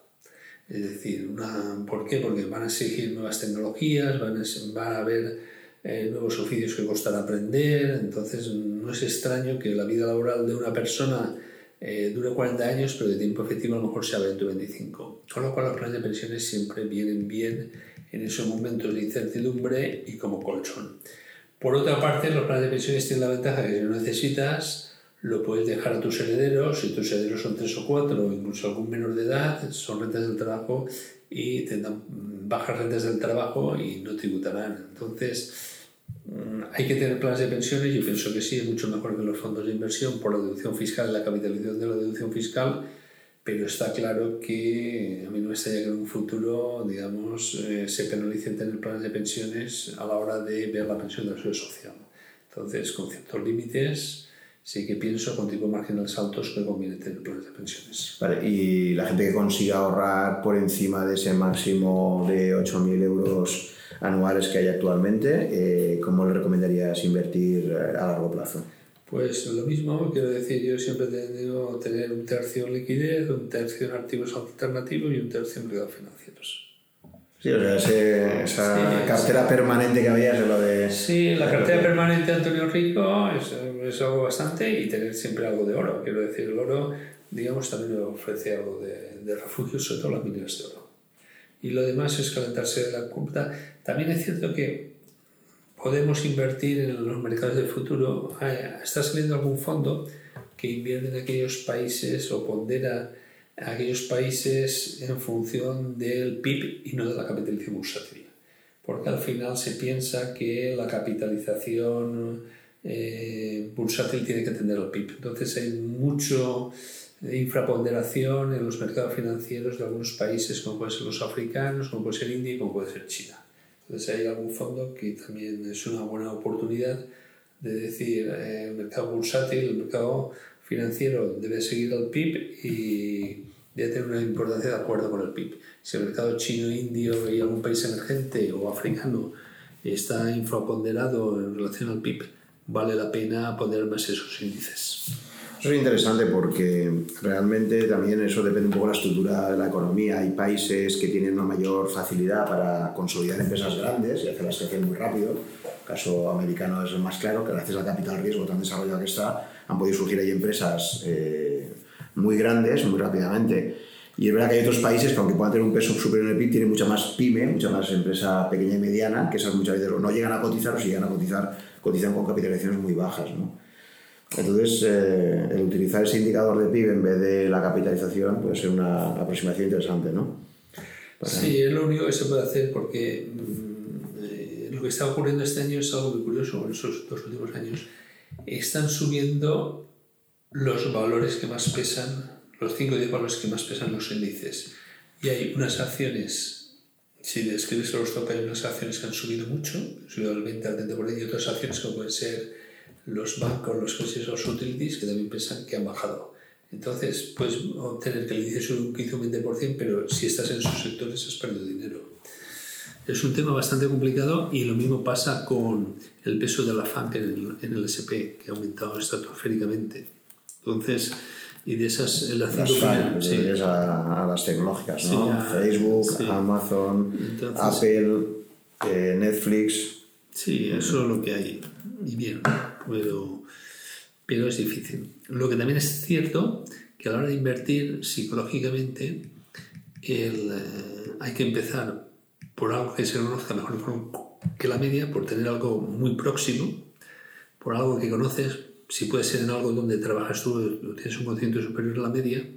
S2: Es decir, una, ¿por qué? Porque van a exigir nuevas tecnologías, van a, van a haber eh, nuevos oficios que costará aprender, entonces no es extraño que la vida laboral de una persona eh, dura 40 años, pero de tiempo efectivo a lo mejor sea 20 o 25. Con lo cual los planes de pensiones siempre vienen bien en esos momentos de incertidumbre y como colchón. Por otra parte, los planes de pensiones tienen la ventaja que si no necesitas, lo puedes dejar a tus herederos, si tus herederos son tres o cuatro, o incluso algún menor de edad, son rentas del trabajo y tendrán bajas rentas del trabajo y no tributarán. Entonces, mm, hay que tener planes de pensiones. Yo pienso que sí, es mucho mejor que los fondos de inversión por la deducción fiscal, la capitalización de la deducción fiscal, pero está claro que a mí no me extraña que en un futuro, digamos, eh, se penalicen tener planes de pensiones a la hora de ver la pensión de la seguridad social. Entonces, con ciertos límites, sí que pienso con tipos marginales altos que conviene tener planes de pensiones.
S1: Vale, y la gente que consiga ahorrar por encima de ese máximo de 8.000 euros anuales que hay actualmente, eh, ¿cómo le recomendarías invertir eh, a largo plazo?
S2: Pues lo mismo, quiero decir, yo siempre tengo tener un tercio en liquidez, un tercio en activos alternativos y un tercio en mercados financieros.
S1: Sí, o sea, esa cartera permanente que había es lo de...
S2: Sí, la cartera permanente de Antonio Rico es, es, algo bastante y tener siempre algo de oro. Quiero decir, el oro, digamos, también ofrece algo de, de refugio, sobre todo las minas de oro. Y lo demás es calentarse la culpa. También es cierto que podemos invertir en los mercados del futuro. Está saliendo algún fondo que invierte en aquellos países o pondera aquellos países en función del PIB y no de la capitalización bursátil. Porque al final se piensa que la capitalización eh, bursátil tiene que atender al PIB. Entonces hay mucho infraponderación en los mercados financieros de algunos países, como pueden ser los africanos, como puede ser India y como puede ser China. Entonces hay algún fondo que también es una buena oportunidad de decir eh, el mercado bursátil, el mercado financiero debe seguir al PIB y debe tener una importancia de acuerdo con el PIB. Si el mercado chino, indio y algún país emergente o africano está infraponderado en relación al PIB, vale la pena poner más esos índices.
S1: Eso es interesante porque realmente también eso depende un poco de la estructura de la economía. Hay países que tienen una mayor facilidad para consolidar empresas grandes y hacerlas crecer muy rápido. El caso americano es el más claro, que gracias al capital riesgo tan desarrollado que está, han podido surgir ahí empresas eh, muy grandes muy rápidamente. Y es verdad que hay otros países que aunque puedan tener un peso superior en el PIB, tienen mucha más pyme, mucha más empresa pequeña y mediana, que esas muchas veces no llegan a cotizar o si llegan a cotizar, cotizan con capitalizaciones muy bajas. ¿no? Entonces, eh, el utilizar ese indicador de PIB en vez de la capitalización puede ser una aproximación interesante, ¿no?
S2: sí, es lo único que se puede hacer porque mm, eh, lo que está ocurriendo este año es algo muy curioso en esos dos últimos años. Están subiendo los valores que más pesan, los 5 o 10 valores que más pesan los índices. Y hay unas acciones, si describes los top, hay unas acciones que han subido mucho, han subido del 20 al 30%, y otras acciones como pueden ser los bancos, los coches, los utilities, que también pesan que han bajado. Entonces, puedes obtener que el índice sube un 15 o 20%, pero si estás en esos sectores has perdido dinero. Es un tema bastante complicado y lo mismo pasa con el peso de la FANC en el, en el SP, que ha aumentado estratosféricamente. Entonces, y de esas
S1: las sí. a, a, las tecnológicas, ¿no? Facebook, Amazon, Apple, eh, Netflix.
S2: Sí, eso es lo que hay. Y bien, pero, pero es difícil. Lo que también es cierto que a la hora de invertir psicológicamente eh, hay que empezar por algo que se conozca mejor que la media, por tener algo muy próximo, por algo que conoces, si puede ser en algo donde trabajas tú, tienes un conocimiento superior a la media,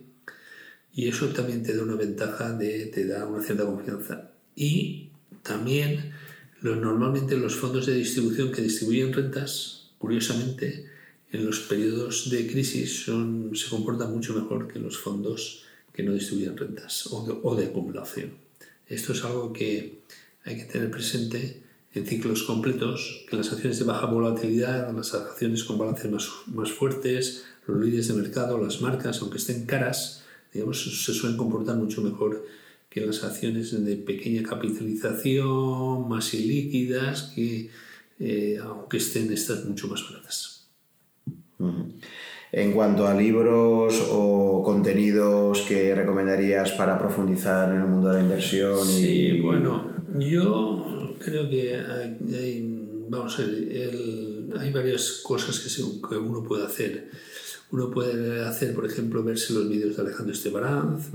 S2: y eso también te da una ventaja, de, te da una cierta confianza. Y también normalmente los fondos de distribución que distribuyen rentas, curiosamente, en los periodos de crisis se comportan mucho mejor que los fondos que no distribuyen rentas o de, o de acumulación. Esto es algo que hay que tener presente en ciclos completos, que las acciones de baja volatilidad, las acciones con balances más, más fuertes, los líderes de mercado, las marcas, aunque estén caras, digamos, se suelen comportar mucho mejor que las acciones de pequeña capitalización, más ilíquidas, que eh, aunque estén estas mucho más baratas.
S1: En cuanto a libros o contenidos que recomendarías para profundizar en el mundo de la inversión.
S2: Sí, bueno, yo creo que hay, vamos a ver, hay varias cosas que, que, uno puede hacer. Uno puede hacer, por ejemplo, verse los vídeos de Alejandro Estebaranz,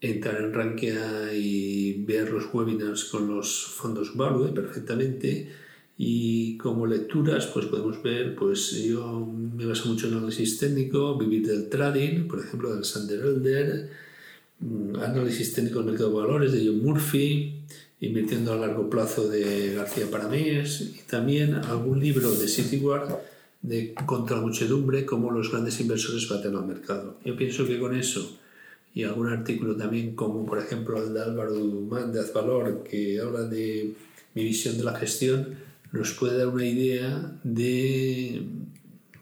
S2: entrar en Rankia y ver los webinars con los fondos Value perfectamente. Y como lecturas, pues podemos ver, pues yo me baso mucho en análisis técnico, Vivir del Trading, por ejemplo, de Alexander Elder, mm, Análisis técnicos del mercado de valores de John Murphy, Invirtiendo a largo plazo de García Paramés y también algún libro de Cityward de Contra la muchedumbre, cómo los grandes inversores baten al mercado. Yo pienso que con eso y algún artículo también como por ejemplo el de Álvaro Dumán de Azvalor que habla de mi visión de la gestión, nos puede dar una idea de,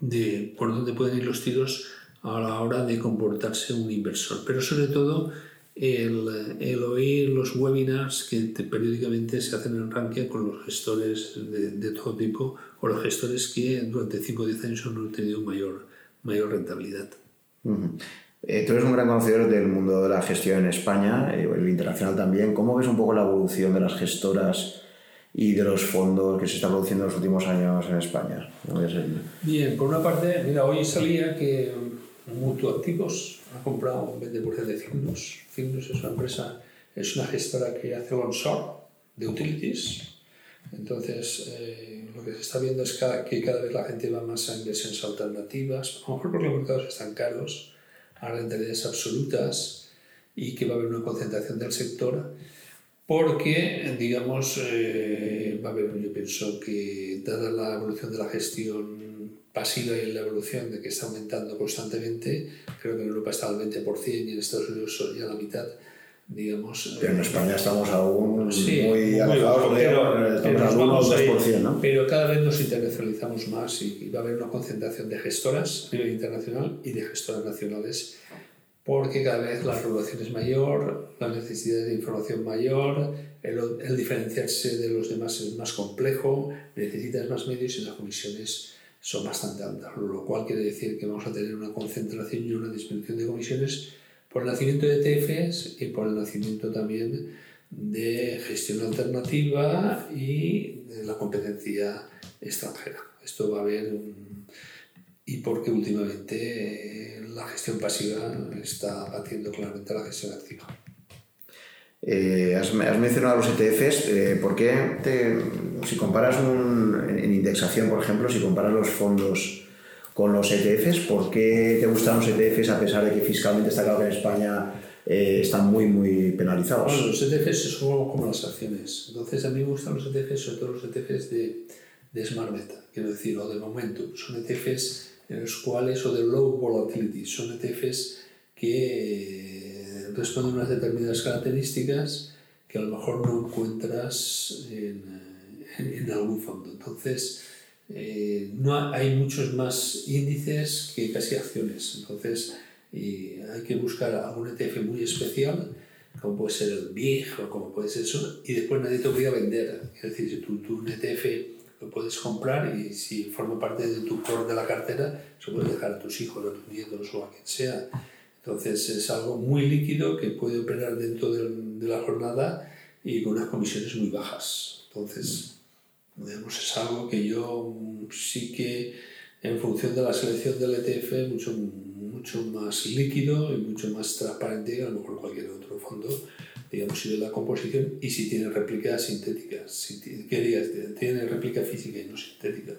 S2: de por dónde pueden ir los tiros a la hora de comportarse un inversor. Pero sobre todo el, el, oír los webinars que periódicamente se hacen en Rankia con los gestores de, de, todo tipo o los gestores que durante 5 o 10 años han tenido mayor, mayor rentabilidad.
S1: Eh, tú eres un gran conocedor del mundo de la gestión en España, eh, el internacional también. ¿Cómo ves un poco la evolución de las gestoras y de los fondos que se está produciendo en los últimos años en España?
S2: El... Bien, por una parte, mira, hoy salía que Mutuo Activos ha comprado un 20% de Cygnus. Cygnus es una empresa, es una gestora que hace onshore de utilities. Entonces, eh, lo que se está viendo es que cada vez la gente va más a inversiones alternativas, a lo mejor porque los mercados están caros, rentabilidades absolutas y que va a haber una concentración del sector porque, digamos, eh, va a haber, yo pienso que dada la evolución de la gestión pasiva y la evolución de que está aumentando constantemente, creo que en Europa está al 20% y en Estados Unidos ya la mitad, digamos.
S1: Pero en España estamos aún muy alejados,
S2: pero, estamos al 1 2%, ¿no? Pero cada vez nos internacionalizamos más y, va a haber una concentración de gestoras a nivel internacional y de gestoras nacionales porque cada vez la regulación es mayor, la necesidad de información mayor, el, el diferenciarse de los demás es más complejo, necesitas más medios y las comisiones son bastante altas, lo cual quiere decir que vamos a tener una concentración y una disminución de comisiones por el nacimiento de ETFs y por el nacimiento también de gestión alternativa y de la competencia extranjera. Esto va a haber y porque últimamente la gestión pasiva está batiendo claramente a la gestión activa.
S1: Eh, has, mencionado los ETFs, eh, ¿por qué te, si comparas en, indexación, por ejemplo, si comparas los fondos con los ETFs, ¿por qué te gustan los ETFs a pesar de que fiscalmente está claro que en España eh, están muy, muy penalizados?
S2: Bueno, los ETFs son como las acciones. Entonces, a mí me gustan los ETFs, sobre todo los ETFs de, de Smart Beta, quiero decir, o de momento. Son ETFs en los cuales, o de low volatility, son ETFs que responden unas determinadas características que a lo mejor no encuentras en, en, algún fondo. Entonces, eh, no hay muchos más índices que casi acciones. Entonces, hay que buscar algún ETF muy especial, como puede ser el BIG o como puede ser eso, y después nadie te obliga a vender. Es decir, si tú, tú un ETF lo puedes comprar y si forma parte de tu core de la cartera, se puede dejar a tus hijos, a tus nietos o a quien sea. Entonces es algo muy líquido que puede operar dentro de, la jornada y con unas comisiones muy bajas. Entonces, digamos, es algo que yo sí que en función de la selección del ETF mucho, mucho más líquido y mucho más transparente que a lo mejor cualquier otro fondo, digamos, si de la composición y si tiene réplica sintética, si tiene réplica física y no sintética.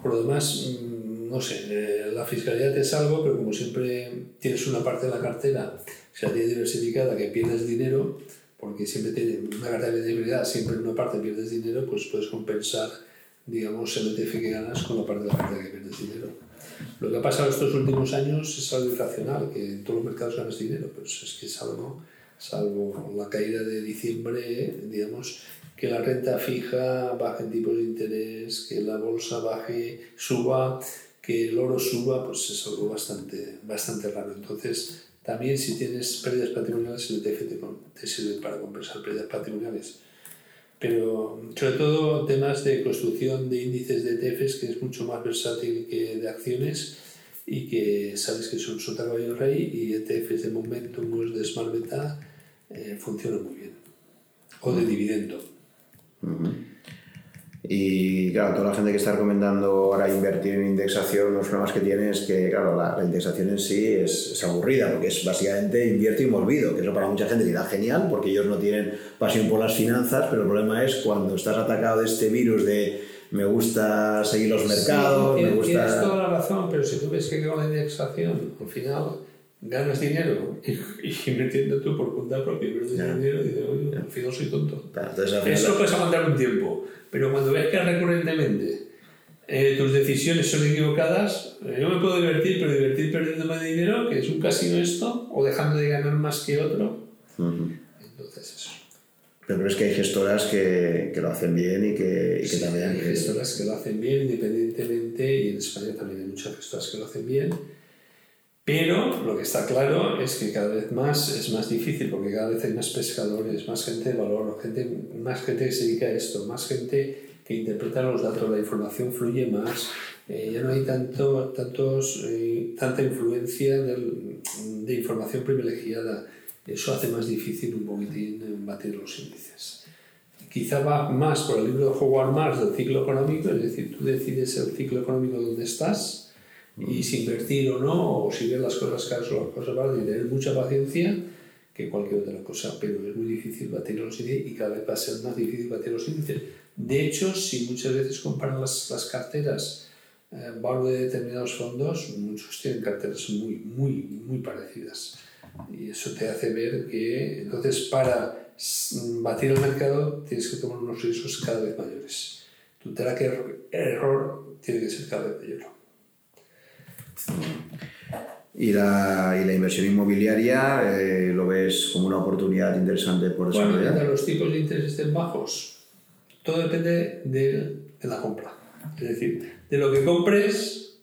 S2: Por lo demás, mm, no sé, eh, la fiscalidad es algo, pero como siempre tienes una parte de la cartera que sea diversificada, que pierdes dinero, porque siempre tiene una cartera de visibilidad, siempre en una parte pierdes dinero, pues puedes compensar, digamos, el ETF que ganas con la parte de la cartera que pierdes dinero. Lo que ha pasado estos últimos años es algo irracional, que en todos los mercados ganas dinero, pero es que es algo, salvo la caída de diciembre, digamos, que la renta fija baje en tipos de interés, que la bolsa baje, suba, que el oro suba, pues es algo bastante, bastante raro. Entonces, también si tienes pérdidas patrimoniales, el ETF te, sirve para compensar pérdidas patrimoniales. Pero sobre todo temas de construcción de índices de ETFs, que es mucho más versátil que de acciones y que sabes que son su caballo rey y ETFs de momentum de smart beta eh, funcionan muy bien. O de dividendo.
S1: Y claro, toda la gente que está recomendando ahora invertir en indexación, los problemas que tiene es que, claro, la, indexación en sí es, es, aburrida, porque es básicamente invierte y me olvido, que eso para mucha gente dirá genial, porque ellos no tienen pasión por las finanzas, pero el problema es cuando estás atacado de este virus de me gusta seguir los mercados, me gusta...
S2: Tienes toda la razón, pero si tú ves que con la indexación, al final ganas dinero y, invirtiendo tú por cuenta propia, pero dinero y dices, oye, al final soy tonto. Eso puedes aguantar un tiempo, pero cuando ves que recurrentemente eh, tus decisiones son equivocadas, eh, yo me puedo divertir, pero divertir perdiendo más dinero, que es un casino esto, o dejando de ganar más que otro. Entonces, eso.
S1: Pero es que hay gestoras que, que lo hacen bien y que, y que también...
S2: Hay gestoras que lo hacen bien independientemente, y en España también hay muchas gestoras que lo hacen bien. Pero lo que está claro es que cada vez más es más difícil porque cada vez hay más pescadores, más gente de valor, gente, más gente que se dedica a esto, más gente que interpreta los datos, la información fluye más, eh, ya no hay tanto, tantos, eh, tanta influencia de información privilegiada. Eso hace más difícil un poquitín batir los índices. Quizá va más por el libro de Howard Marks del ciclo económico, es decir, tú decides el ciclo económico donde estás y si invertir o no, o si ver las cosas caras o las cosas malas, y tener mucha paciencia que cualquier otra cosa, pero es muy difícil batir los índices y cada vez va a ser más difícil batir los índices de hecho, si muchas veces comparan las, las carteras eh, valor de determinados fondos, muchos tienen carteras muy, muy, muy parecidas. Y eso te hace ver que, entonces, para batir el mercado tienes que tomar unos riesgos cada vez mayores. Tu track error tiene que ser cada vez mayor.
S1: Y la, y la inversión inmobiliaria eh, lo ves como una oportunidad interesante por
S2: desarrollar. Bueno, los tipos de interés estén bajos, todo depende de, la compra. Es decir, de lo que compres,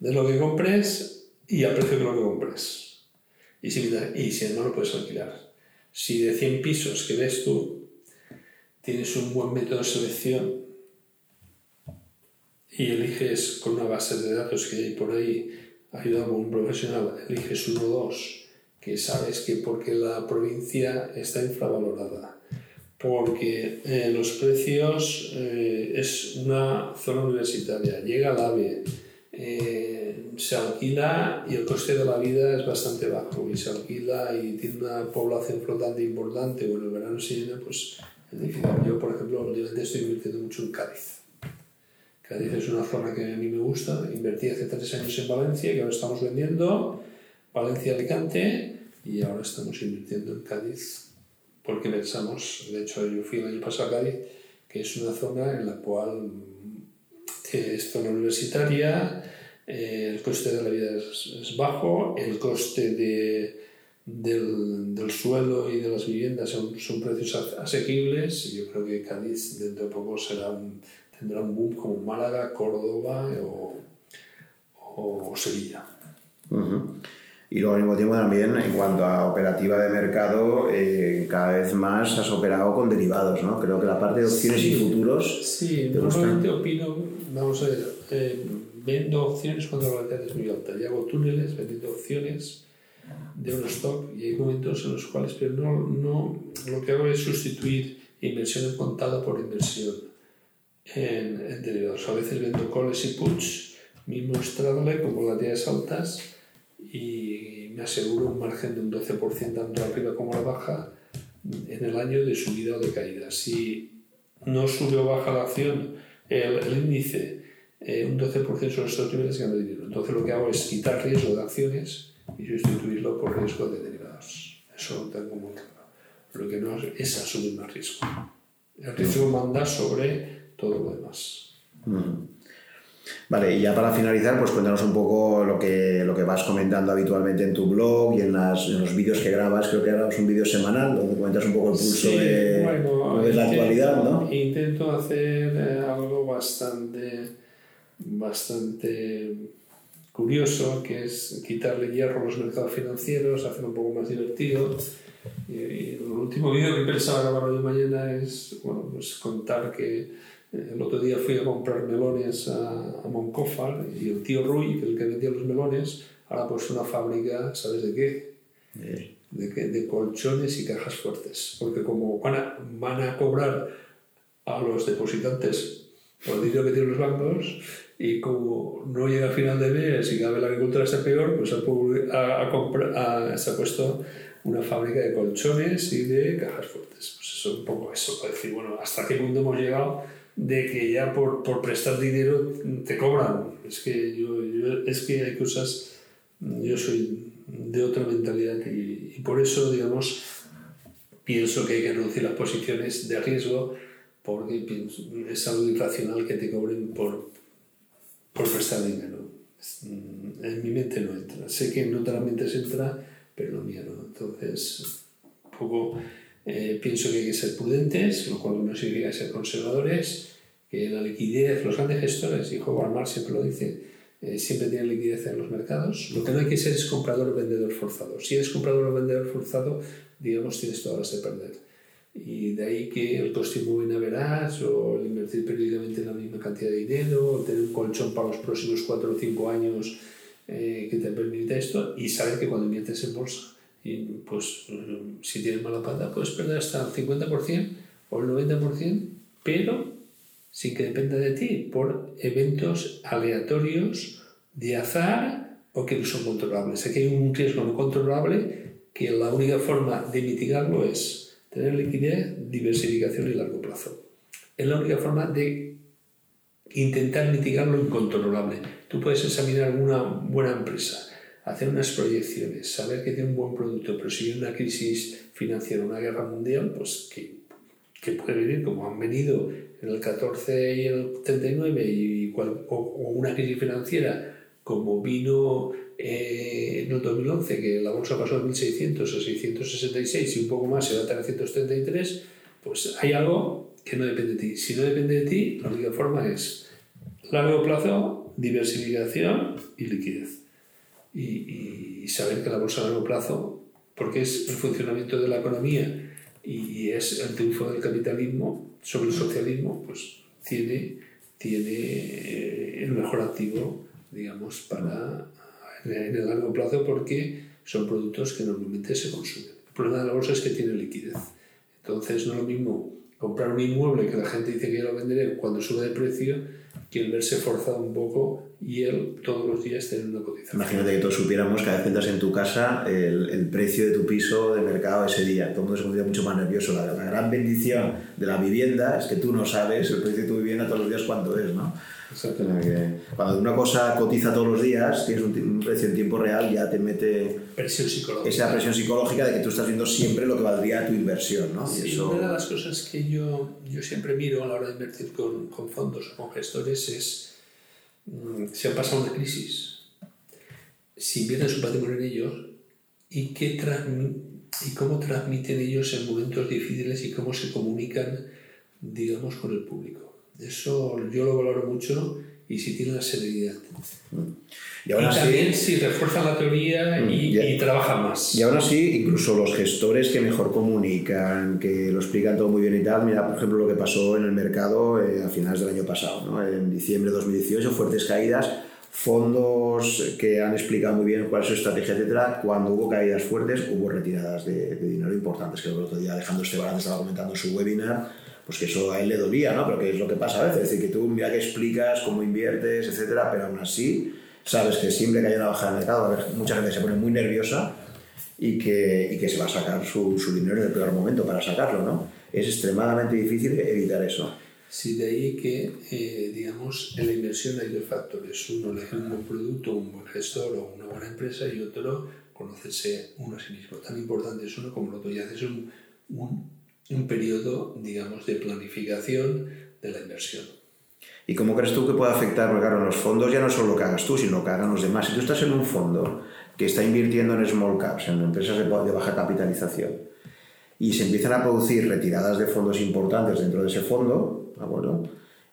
S2: de lo que compres y al precio de lo que compres. Y si, y si no lo puedes alquilar. Si de 100 pisos que ves tú tienes un buen método de selección y eliges con una base de datos que hay por ahí, ayudado por un profesional, eliges uno o dos que sabes que porque la provincia está infravalorada porque eh, los precios eh, es una zona universitaria, llega al AVE, eh, se alquila y el coste de la vida es bastante bajo y se alquila y tiene una población flotante importante, bueno, el verano se llena, pues. Yo, por ejemplo, últimamente estoy invirtiendo mucho en Cádiz. Cádiz es una zona que a mí me gusta, invertí hace tres años en Valencia, que ahora estamos vendiendo, Valencia-Alicante, y ahora estamos invirtiendo en Cádiz porque pensamos, de hecho yo fui el año pasado a Cádiz, que es una zona en la cual es zona universitaria, eh, el coste de la vida es, bajo, el coste de, del, del, suelo y de las viviendas son, son precios asequibles y yo creo que Cádiz dentro de poco será un, tendrá un boom como Málaga, Córdoba o, o Sevilla.
S1: Y luego al mismo tiempo también, en cuanto a operativa de mercado, eh, cada vez más has operado con derivados, ¿no? Creo que la parte de opciones y futuros...
S2: Sí, normalmente opino, vamos a ver, eh, vendo opciones cuando la volatilidad es muy alta. Y hago túneles vendiendo opciones de un stock y hay momentos en los cuales, pero no, no, lo que hago es sustituir inversión en contado por inversión en, derivados. A veces vendo calls y puts, mismo straddle con volatilidades altas y me aseguro un margen de un 12% tanto arriba como a la baja en el año de subida o de caída. Si no sube o baja la acción, el, índice, eh, un 12% son estos niveles, gano dinero. Entonces lo que hago es quitar riesgo de acciones y sustituirlo por riesgo de derivados. Eso lo tengo muy claro. Lo que no es asumir más riesgo. El riesgo manda sobre todo lo demás.
S1: Vale, y ya para finalizar, pues cuéntanos un poco lo que, lo que vas comentando habitualmente en tu blog y en, las, en los vídeos que grabas. Creo que grabas un vídeo semanal donde cuentas un poco el pulso de, la actualidad, ¿no?
S2: Intento hacer eh, algo bastante, bastante curioso, que es quitarle hierro a los mercados financieros, hacerlo un poco más divertido. Y, el último vídeo que pensaba grabar hoy mañana es bueno, pues contar que el otro día fui a comprar melones a, a Moncófar y el tío Rui, que es el que vendía los melones, ahora ha puesto una fábrica, ¿sabes de qué? De, de colchones y cajas fuertes. Porque como van a, van a cobrar a los depositantes por el dinero que tienen los bancos y como no llega a final de mes y cada vez la agricultura está peor, pues ha, se ha puesto una fábrica de colchones y de cajas fuertes. Pues eso un poco eso, para decir, bueno, hasta qué punto hemos llegado de que ya por, por prestar dinero te cobran. Es que, yo, yo, es que hay cosas, yo soy de otra mentalidad y, y, por eso, digamos, pienso que hay que reducir las posiciones de riesgo porque es algo irracional que te cobren por, por prestar dinero. Mm, en mi mente no entra. Sé que en otras mentes entra, pero no mía no. Entonces, un poco eh, pienso que hay que ser prudentes, lo cual no significa ser conservadores, que la liquidez, los grandes gestores, y Howard Marks siempre lo dice, eh, siempre tienen liquidez en los mercados. Lo que no hay que ser es comprador o vendedor forzado. Si eres comprador o vendedor forzado, digamos, tienes todas las de perder. Y de ahí que el coste a verás, o el invertir periódicamente en la misma cantidad de dinero, o tener un colchón para los próximos 4 o 5 años eh, que te permita esto, y saber que cuando inviertes en bolsa, y pues si tienes mala pata, puedes perder hasta el 50% o el 90%, pero sin que dependa de ti, por eventos aleatorios de azar o que no son controlables. Aquí hay un riesgo no controlable que la única forma de mitigarlo es tener liquidez, diversificación y largo plazo. Es la única forma de intentar mitigar lo incontrolable. Tú puedes examinar alguna buena empresa, hacer unas proyecciones, saber que tiene un buen producto, pero si hay una crisis financiera, una guerra mundial, pues que, que puede venir como han venido en el 14 y el 39 y o, una crisis financiera como vino eh, en el 2011, que la bolsa pasó de 1.600 a 666 y un poco más se va a 333, pues hay algo que no depende de ti. Si no depende de ti, la única forma es largo plazo, diversificación y liquidez. Y, y saber que la bolsa a largo plazo, porque es el funcionamiento de la economía y es el triunfo del capitalismo sobre el socialismo, pues tiene, tiene eh, el mejor activo, digamos, para en el largo plazo porque son productos que normalmente se consumen. El problema de la bolsa es que tiene liquidez. Entonces no es lo mismo comprar un inmueble que la gente dice que lo venderé cuando sube de precio que el verse forzado un poco y él todos los días tener una cotización.
S1: Imagínate que todos supiéramos cada vez que entras en tu casa el, el, precio de tu piso de mercado ese día. Todo el mundo se pondría mucho más nervioso. La, la, gran bendición de la vivienda es que tú no sabes el precio de tu vivienda todos los días cuánto es, ¿no? Que cuando una cosa cotiza todos los días, tienes un, un, precio en tiempo real, ya te mete
S2: presión psicológica.
S1: esa presión psicológica de que tú estás viendo siempre lo que valdría tu inversión. ¿no?
S2: Sí, y eso... Una de las cosas que yo, yo siempre miro a la hora de invertir con, con fondos o con gestores es mmm, si han pasado una crisis, si invierten su patrimonio en ellos y, qué y cómo transmiten ellos en momentos difíciles y cómo se comunican, digamos, con el público. Eso yo lo valoro mucho y si tiene la serenidad. Y, aún así, también si refuerzan la teoría y, y, trabajan más.
S1: Y aún así, incluso los gestores que mejor comunican, que lo explican todo muy bien y tal, mira, por ejemplo, lo que pasó en el mercado eh, a finales del año pasado, ¿no? en diciembre de 2018, fuertes caídas, fondos que han explicado muy bien cuál es su estrategia, etcétera. Cuando hubo caídas fuertes, hubo retiradas de, de dinero importantes, que el otro día Alejandro Esteban estaba comentando en su webinar pues que eso a él le dolía, ¿no? Pero que es lo que pasa a veces, es decir, que tú mira que explicas cómo inviertes, etcétera, pero aún así sabes que siempre que haya una baja de mercado, mucha gente se pone muy nerviosa y que, y que se va a sacar su, su, dinero en el peor momento para sacarlo, ¿no? Es extremadamente difícil evitar eso.
S2: Sí, de ahí que, eh, digamos, en la inversión hay dos factores. Uno, elegir un buen producto, un buen gestor o una buena empresa y otro, conocerse uno a sí mismo. Tan importante es uno como el otro. Y haces un un periodo, digamos, de planificación de la inversión.
S1: ¿Y cómo crees tú que puede afectar? Porque claro, en los fondos ya no solo lo que hagas tú, sino lo que hagan los demás. Si tú estás en un fondo que está invirtiendo en small caps, en empresas de baja capitalización, y se empiezan a producir retiradas de fondos importantes dentro de ese fondo,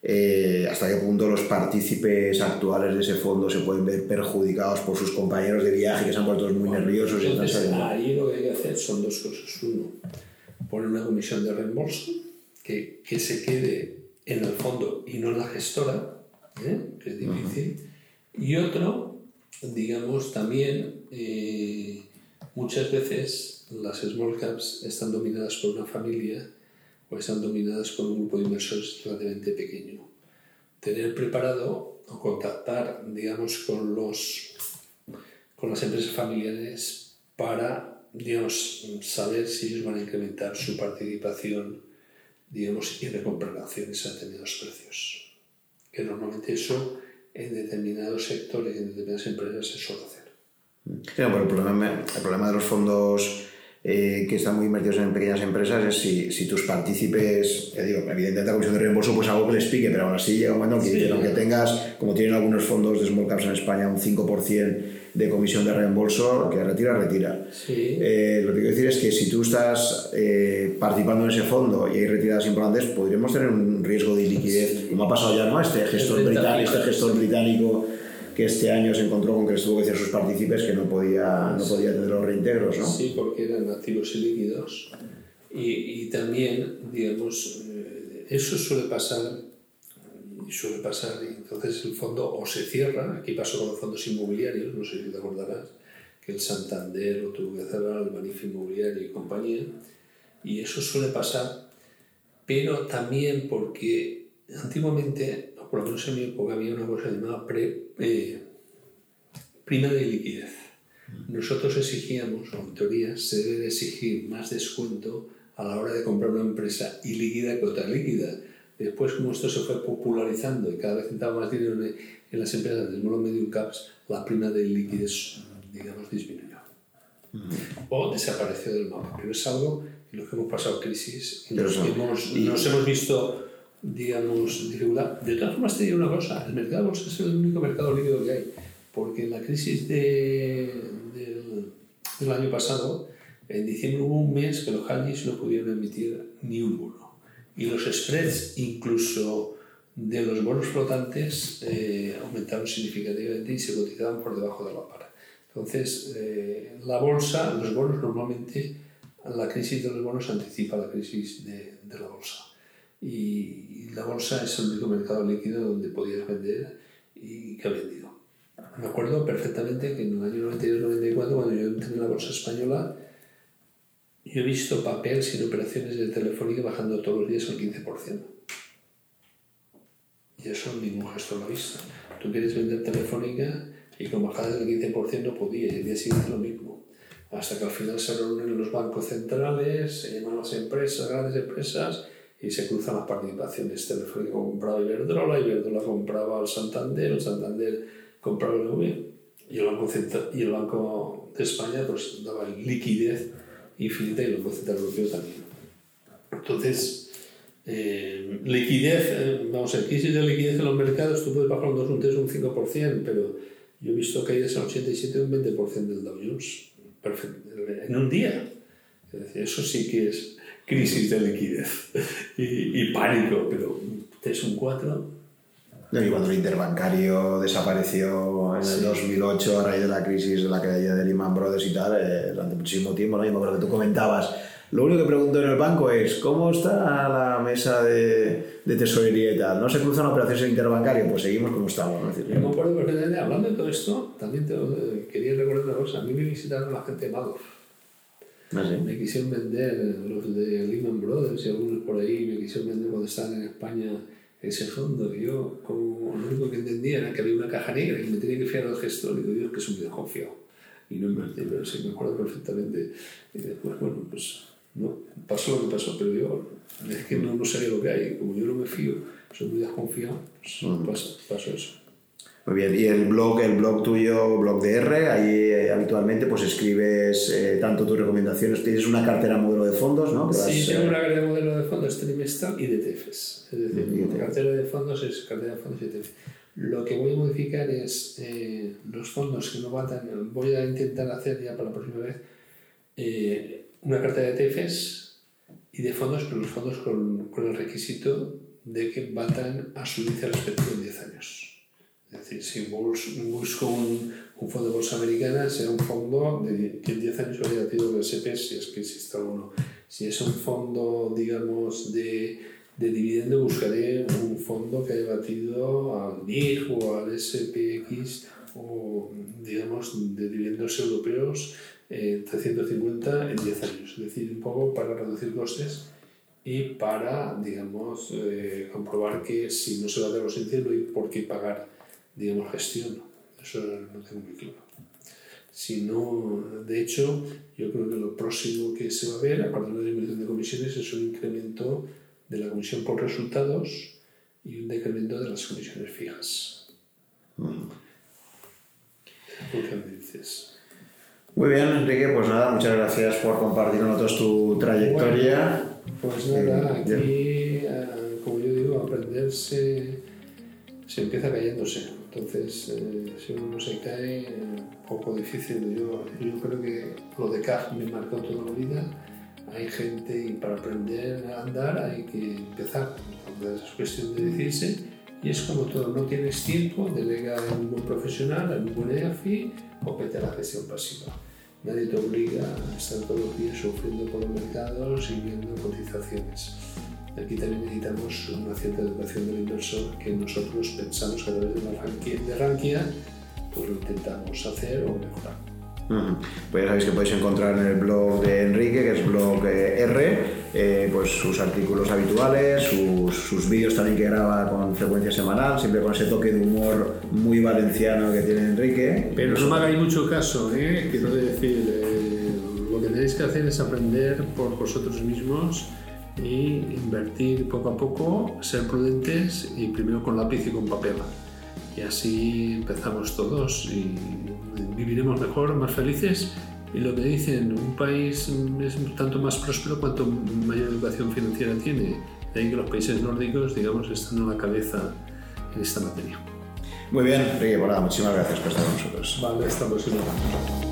S1: eh, hasta qué punto los partícipes actuales de ese fondo se pueden ver perjudicados por sus compañeros de viaje que se han vuelto muy nerviosos.
S2: Entonces, y están ahí lo que hay que hacer son dos cosas. Uno, poner una comisión de reembolso que, que, se quede en el fondo y no en la gestora, ¿eh? que es difícil. Uh -huh. Y otro, digamos, también eh, muchas veces las small caps están dominadas por una familia o están dominadas por un grupo de inversores relativamente pequeño. Tener preparado o contactar, digamos, con, los, con las empresas familiares para digamos, saber si ellos van a incrementar su participación, digamos, y recomprar acciones a determinados precios. Que normalmente eso en determinados sectores y en determinadas empresas se suele hacer.
S1: pero el problema, el problema de los fondos eh, que están muy invertidos en pequeñas empresas es si, si tus partícipes, digo, evidentemente la comisión de reembolso pues algo que les pique, pero aún así llega un momento que, aunque tengas, como tienen algunos fondos de small caps en España, un 5% de comisión de reembolso, que retira, retira. Eh, lo que quiero decir es que si tú estás eh, participando en ese fondo y hay retiradas importantes, podríamos tener un riesgo de liquidez, como ha pasado ya, ¿no? Este gestor británico, este gestor británico que este año se encontró con que les tuvo que decir a sus partícipes que no podía, no podía tener los reintegros, ¿no?
S2: Sí, porque eran activos y líquidos. Y, y también, digamos, eh, eso suele pasar, suele pasar, y entonces el fondo o se cierra, aquí pasó con los fondos inmobiliarios, no sé si te acordarás, que el Santander lo tuvo que cerrar, el Banif Inmobiliario y compañía, y eso suele pasar, pero también porque antiguamente por lo menos en mi época había una cosa llamada eh, prima de liquidez. Nosotros exigíamos, o en teoría se debe exigir más descuento a la hora de comprar una empresa ilíquida que otra líquida. Después, como esto se fue popularizando y cada vez entraba más dinero en las empresas de small medium caps, la prima de liquidez, digamos, disminuyó. O desapareció del mapa. Pero es algo en lo que hemos pasado crisis y nos, hemos, nos hemos visto digamos, dificultad. De todas formas, te digo una cosa, el mercado bolsa es el único mercado líquido que hay, porque en la crisis de, del, del, año pasado, en diciembre hubo un mes que los handys no pudieron emitir ni un bono. Y los spreads, incluso de los bonos flotantes, eh, aumentaron significativamente y se cotizaban por debajo de la para. Entonces, eh, la bolsa, los bonos normalmente, la crisis de los bonos anticipa la crisis de, de la bolsa y, la bolsa es el único mercado líquido donde podías vender y que ha vendido. Me acuerdo perfectamente que en el año 92-94, cuando yo entré en la bolsa española, yo he visto papel sin operaciones de Telefónica bajando todos los días al 15%. Y eso ningún gestor lo ha visto. Tú quieres vender Telefónica y con bajadas del 15% no podías, y el día siguiente lo mismo. Hasta que al final se reúnen los bancos centrales, se llaman las empresas, grandes empresas, y se cruzan las participaciones. Telefónica compraba Iberdrola, Iberdrola compraba al Santander, el Santander compraba el gobierno y el Banco, Central, y el Banco de España pues, daba liquidez infinita y el Banco Central Europeo también. Entonces, eh, liquidez, eh, vamos a crisis de liquidez en los mercados, tú puedes bajar un 2, un 3, un 5%, pero yo he visto caídas en 87 un 20% del Dow Jones en un día. Es decir, eso sí que es crisis de liquidez y, pánico, pero es un 4.
S1: Y cuando el interbancario desapareció en el 2008 a raíz de la crisis de la caída de Lehman Brothers y tal, eh, durante muchísimo tiempo, ¿no? yo me que tú comentabas, lo único que pregunto en el banco es, ¿cómo está la mesa de, de tesorería y tal? ¿No se cruzan operaciones en interbancario? Pues seguimos como estamos. ¿no?
S2: Yo me acuerdo perfectamente, hablando de todo esto, también te, quería recordar una cosa, a mí me visitaron la gente de Madoff
S1: Ah,
S2: me quisieron vender los de Lehman Brothers y algunos por ahí, me quisieron vender cuando estaban en España ese fondo. Y yo, como lo único que entendía era que había una caja negra y me tenía que fiar al gestor, y digo, Dios, que es un desconfiado. Y no invertí, pero sí me acuerdo perfectamente. Y después, bueno, pues no, pasó lo que pasó, pero yo es que no, no sabía lo que hay. Como yo no me fío, soy muy desconfiado, pues pasó, pasó eso.
S1: Muy bien, y el blog, el blog tuyo, blog de R, ahí eh, habitualmente pues escribes eh, tanto tus recomendaciones, tienes una cartera modelo de fondos, ¿no?
S2: sí, tengo una cartera modelo de fondos trimestral y de TEFES. Es decir, cartera de fondos es cartera de fondos y TEFES. Lo que voy a modificar es eh, los fondos que no batan, voy a intentar hacer ya para la próxima vez una cartera de TEFES y de fondos, pero los fondos con, con el requisito de que batan a su índice respectivo en 10 años. Es decir, si busco un, un, fondo de bolsa americana, será un fondo de, que en 10 años habría batido el SP, si es que existe alguno. Si es un fondo, digamos, de, de dividendo, buscaré un fondo que haya batido al MIG o al SPX o, digamos, de dividendos europeos eh, 350 en 10 años. Es decir, un poco para reducir costes y para, digamos, eh, comprobar que si no se va a dar los no hay por qué pagar digamos, gestión. Eso no tengo muy claro. Si no, de hecho, yo creo que lo próximo que se va a ver, aparte de la disminución de comisiones, es un incremento de la comisión por resultados y un decremento de las comisiones fijas. Mm. ¿Por qué me dices?
S1: Muy bien, Enrique, pues nada, muchas gracias por compartir con nosotros tu trayectoria.
S2: pues nada, aquí, eh, como yo digo, aprender se, empieza cayéndose. Entonces, eh, si uno no se cae, un poco difícil. Yo, yo creo que lo de CAG me marcó toda la vida. Hay gente y para aprender a andar hay que empezar. Entonces, es cuestión de decirse y es como todo, no tienes tiempo, delega en un buen profesional, en un buen EAFI o vete a la gestión pasiva. Nadie te obliga a estar todos los días sufriendo por los mercados y viendo cotizaciones. Aquí también necesitamos una cierta educación del inversor que nosotros pensamos que a través de ranking, de Rankia pues lo intentamos hacer o mejorar.
S1: Pues ya sabéis que podéis encontrar en el blog de Enrique, que es blog eh, R, eh, pues sus artículos habituales, sus, vídeos también que graba con frecuencia semanal, siempre con ese toque de humor muy valenciano que tiene Enrique.
S2: Pero no me hagáis mucho caso, ¿eh? quiero decir, eh, lo que tenéis que hacer es aprender por vosotros mismos y invertir poco a poco, ser prudentes y primero con lápiz y con papel. Y así empezamos todos y viviremos mejor, más felices. Y lo que dicen, un país es tanto más próspero cuanto mayor educación financiera tiene. De ahí que los países nórdicos, digamos, están en la cabeza en esta materia.
S1: Muy bien, Enrique, bueno, muchísimas gracias por estar con nosotros.
S2: Vale, hasta la próxima.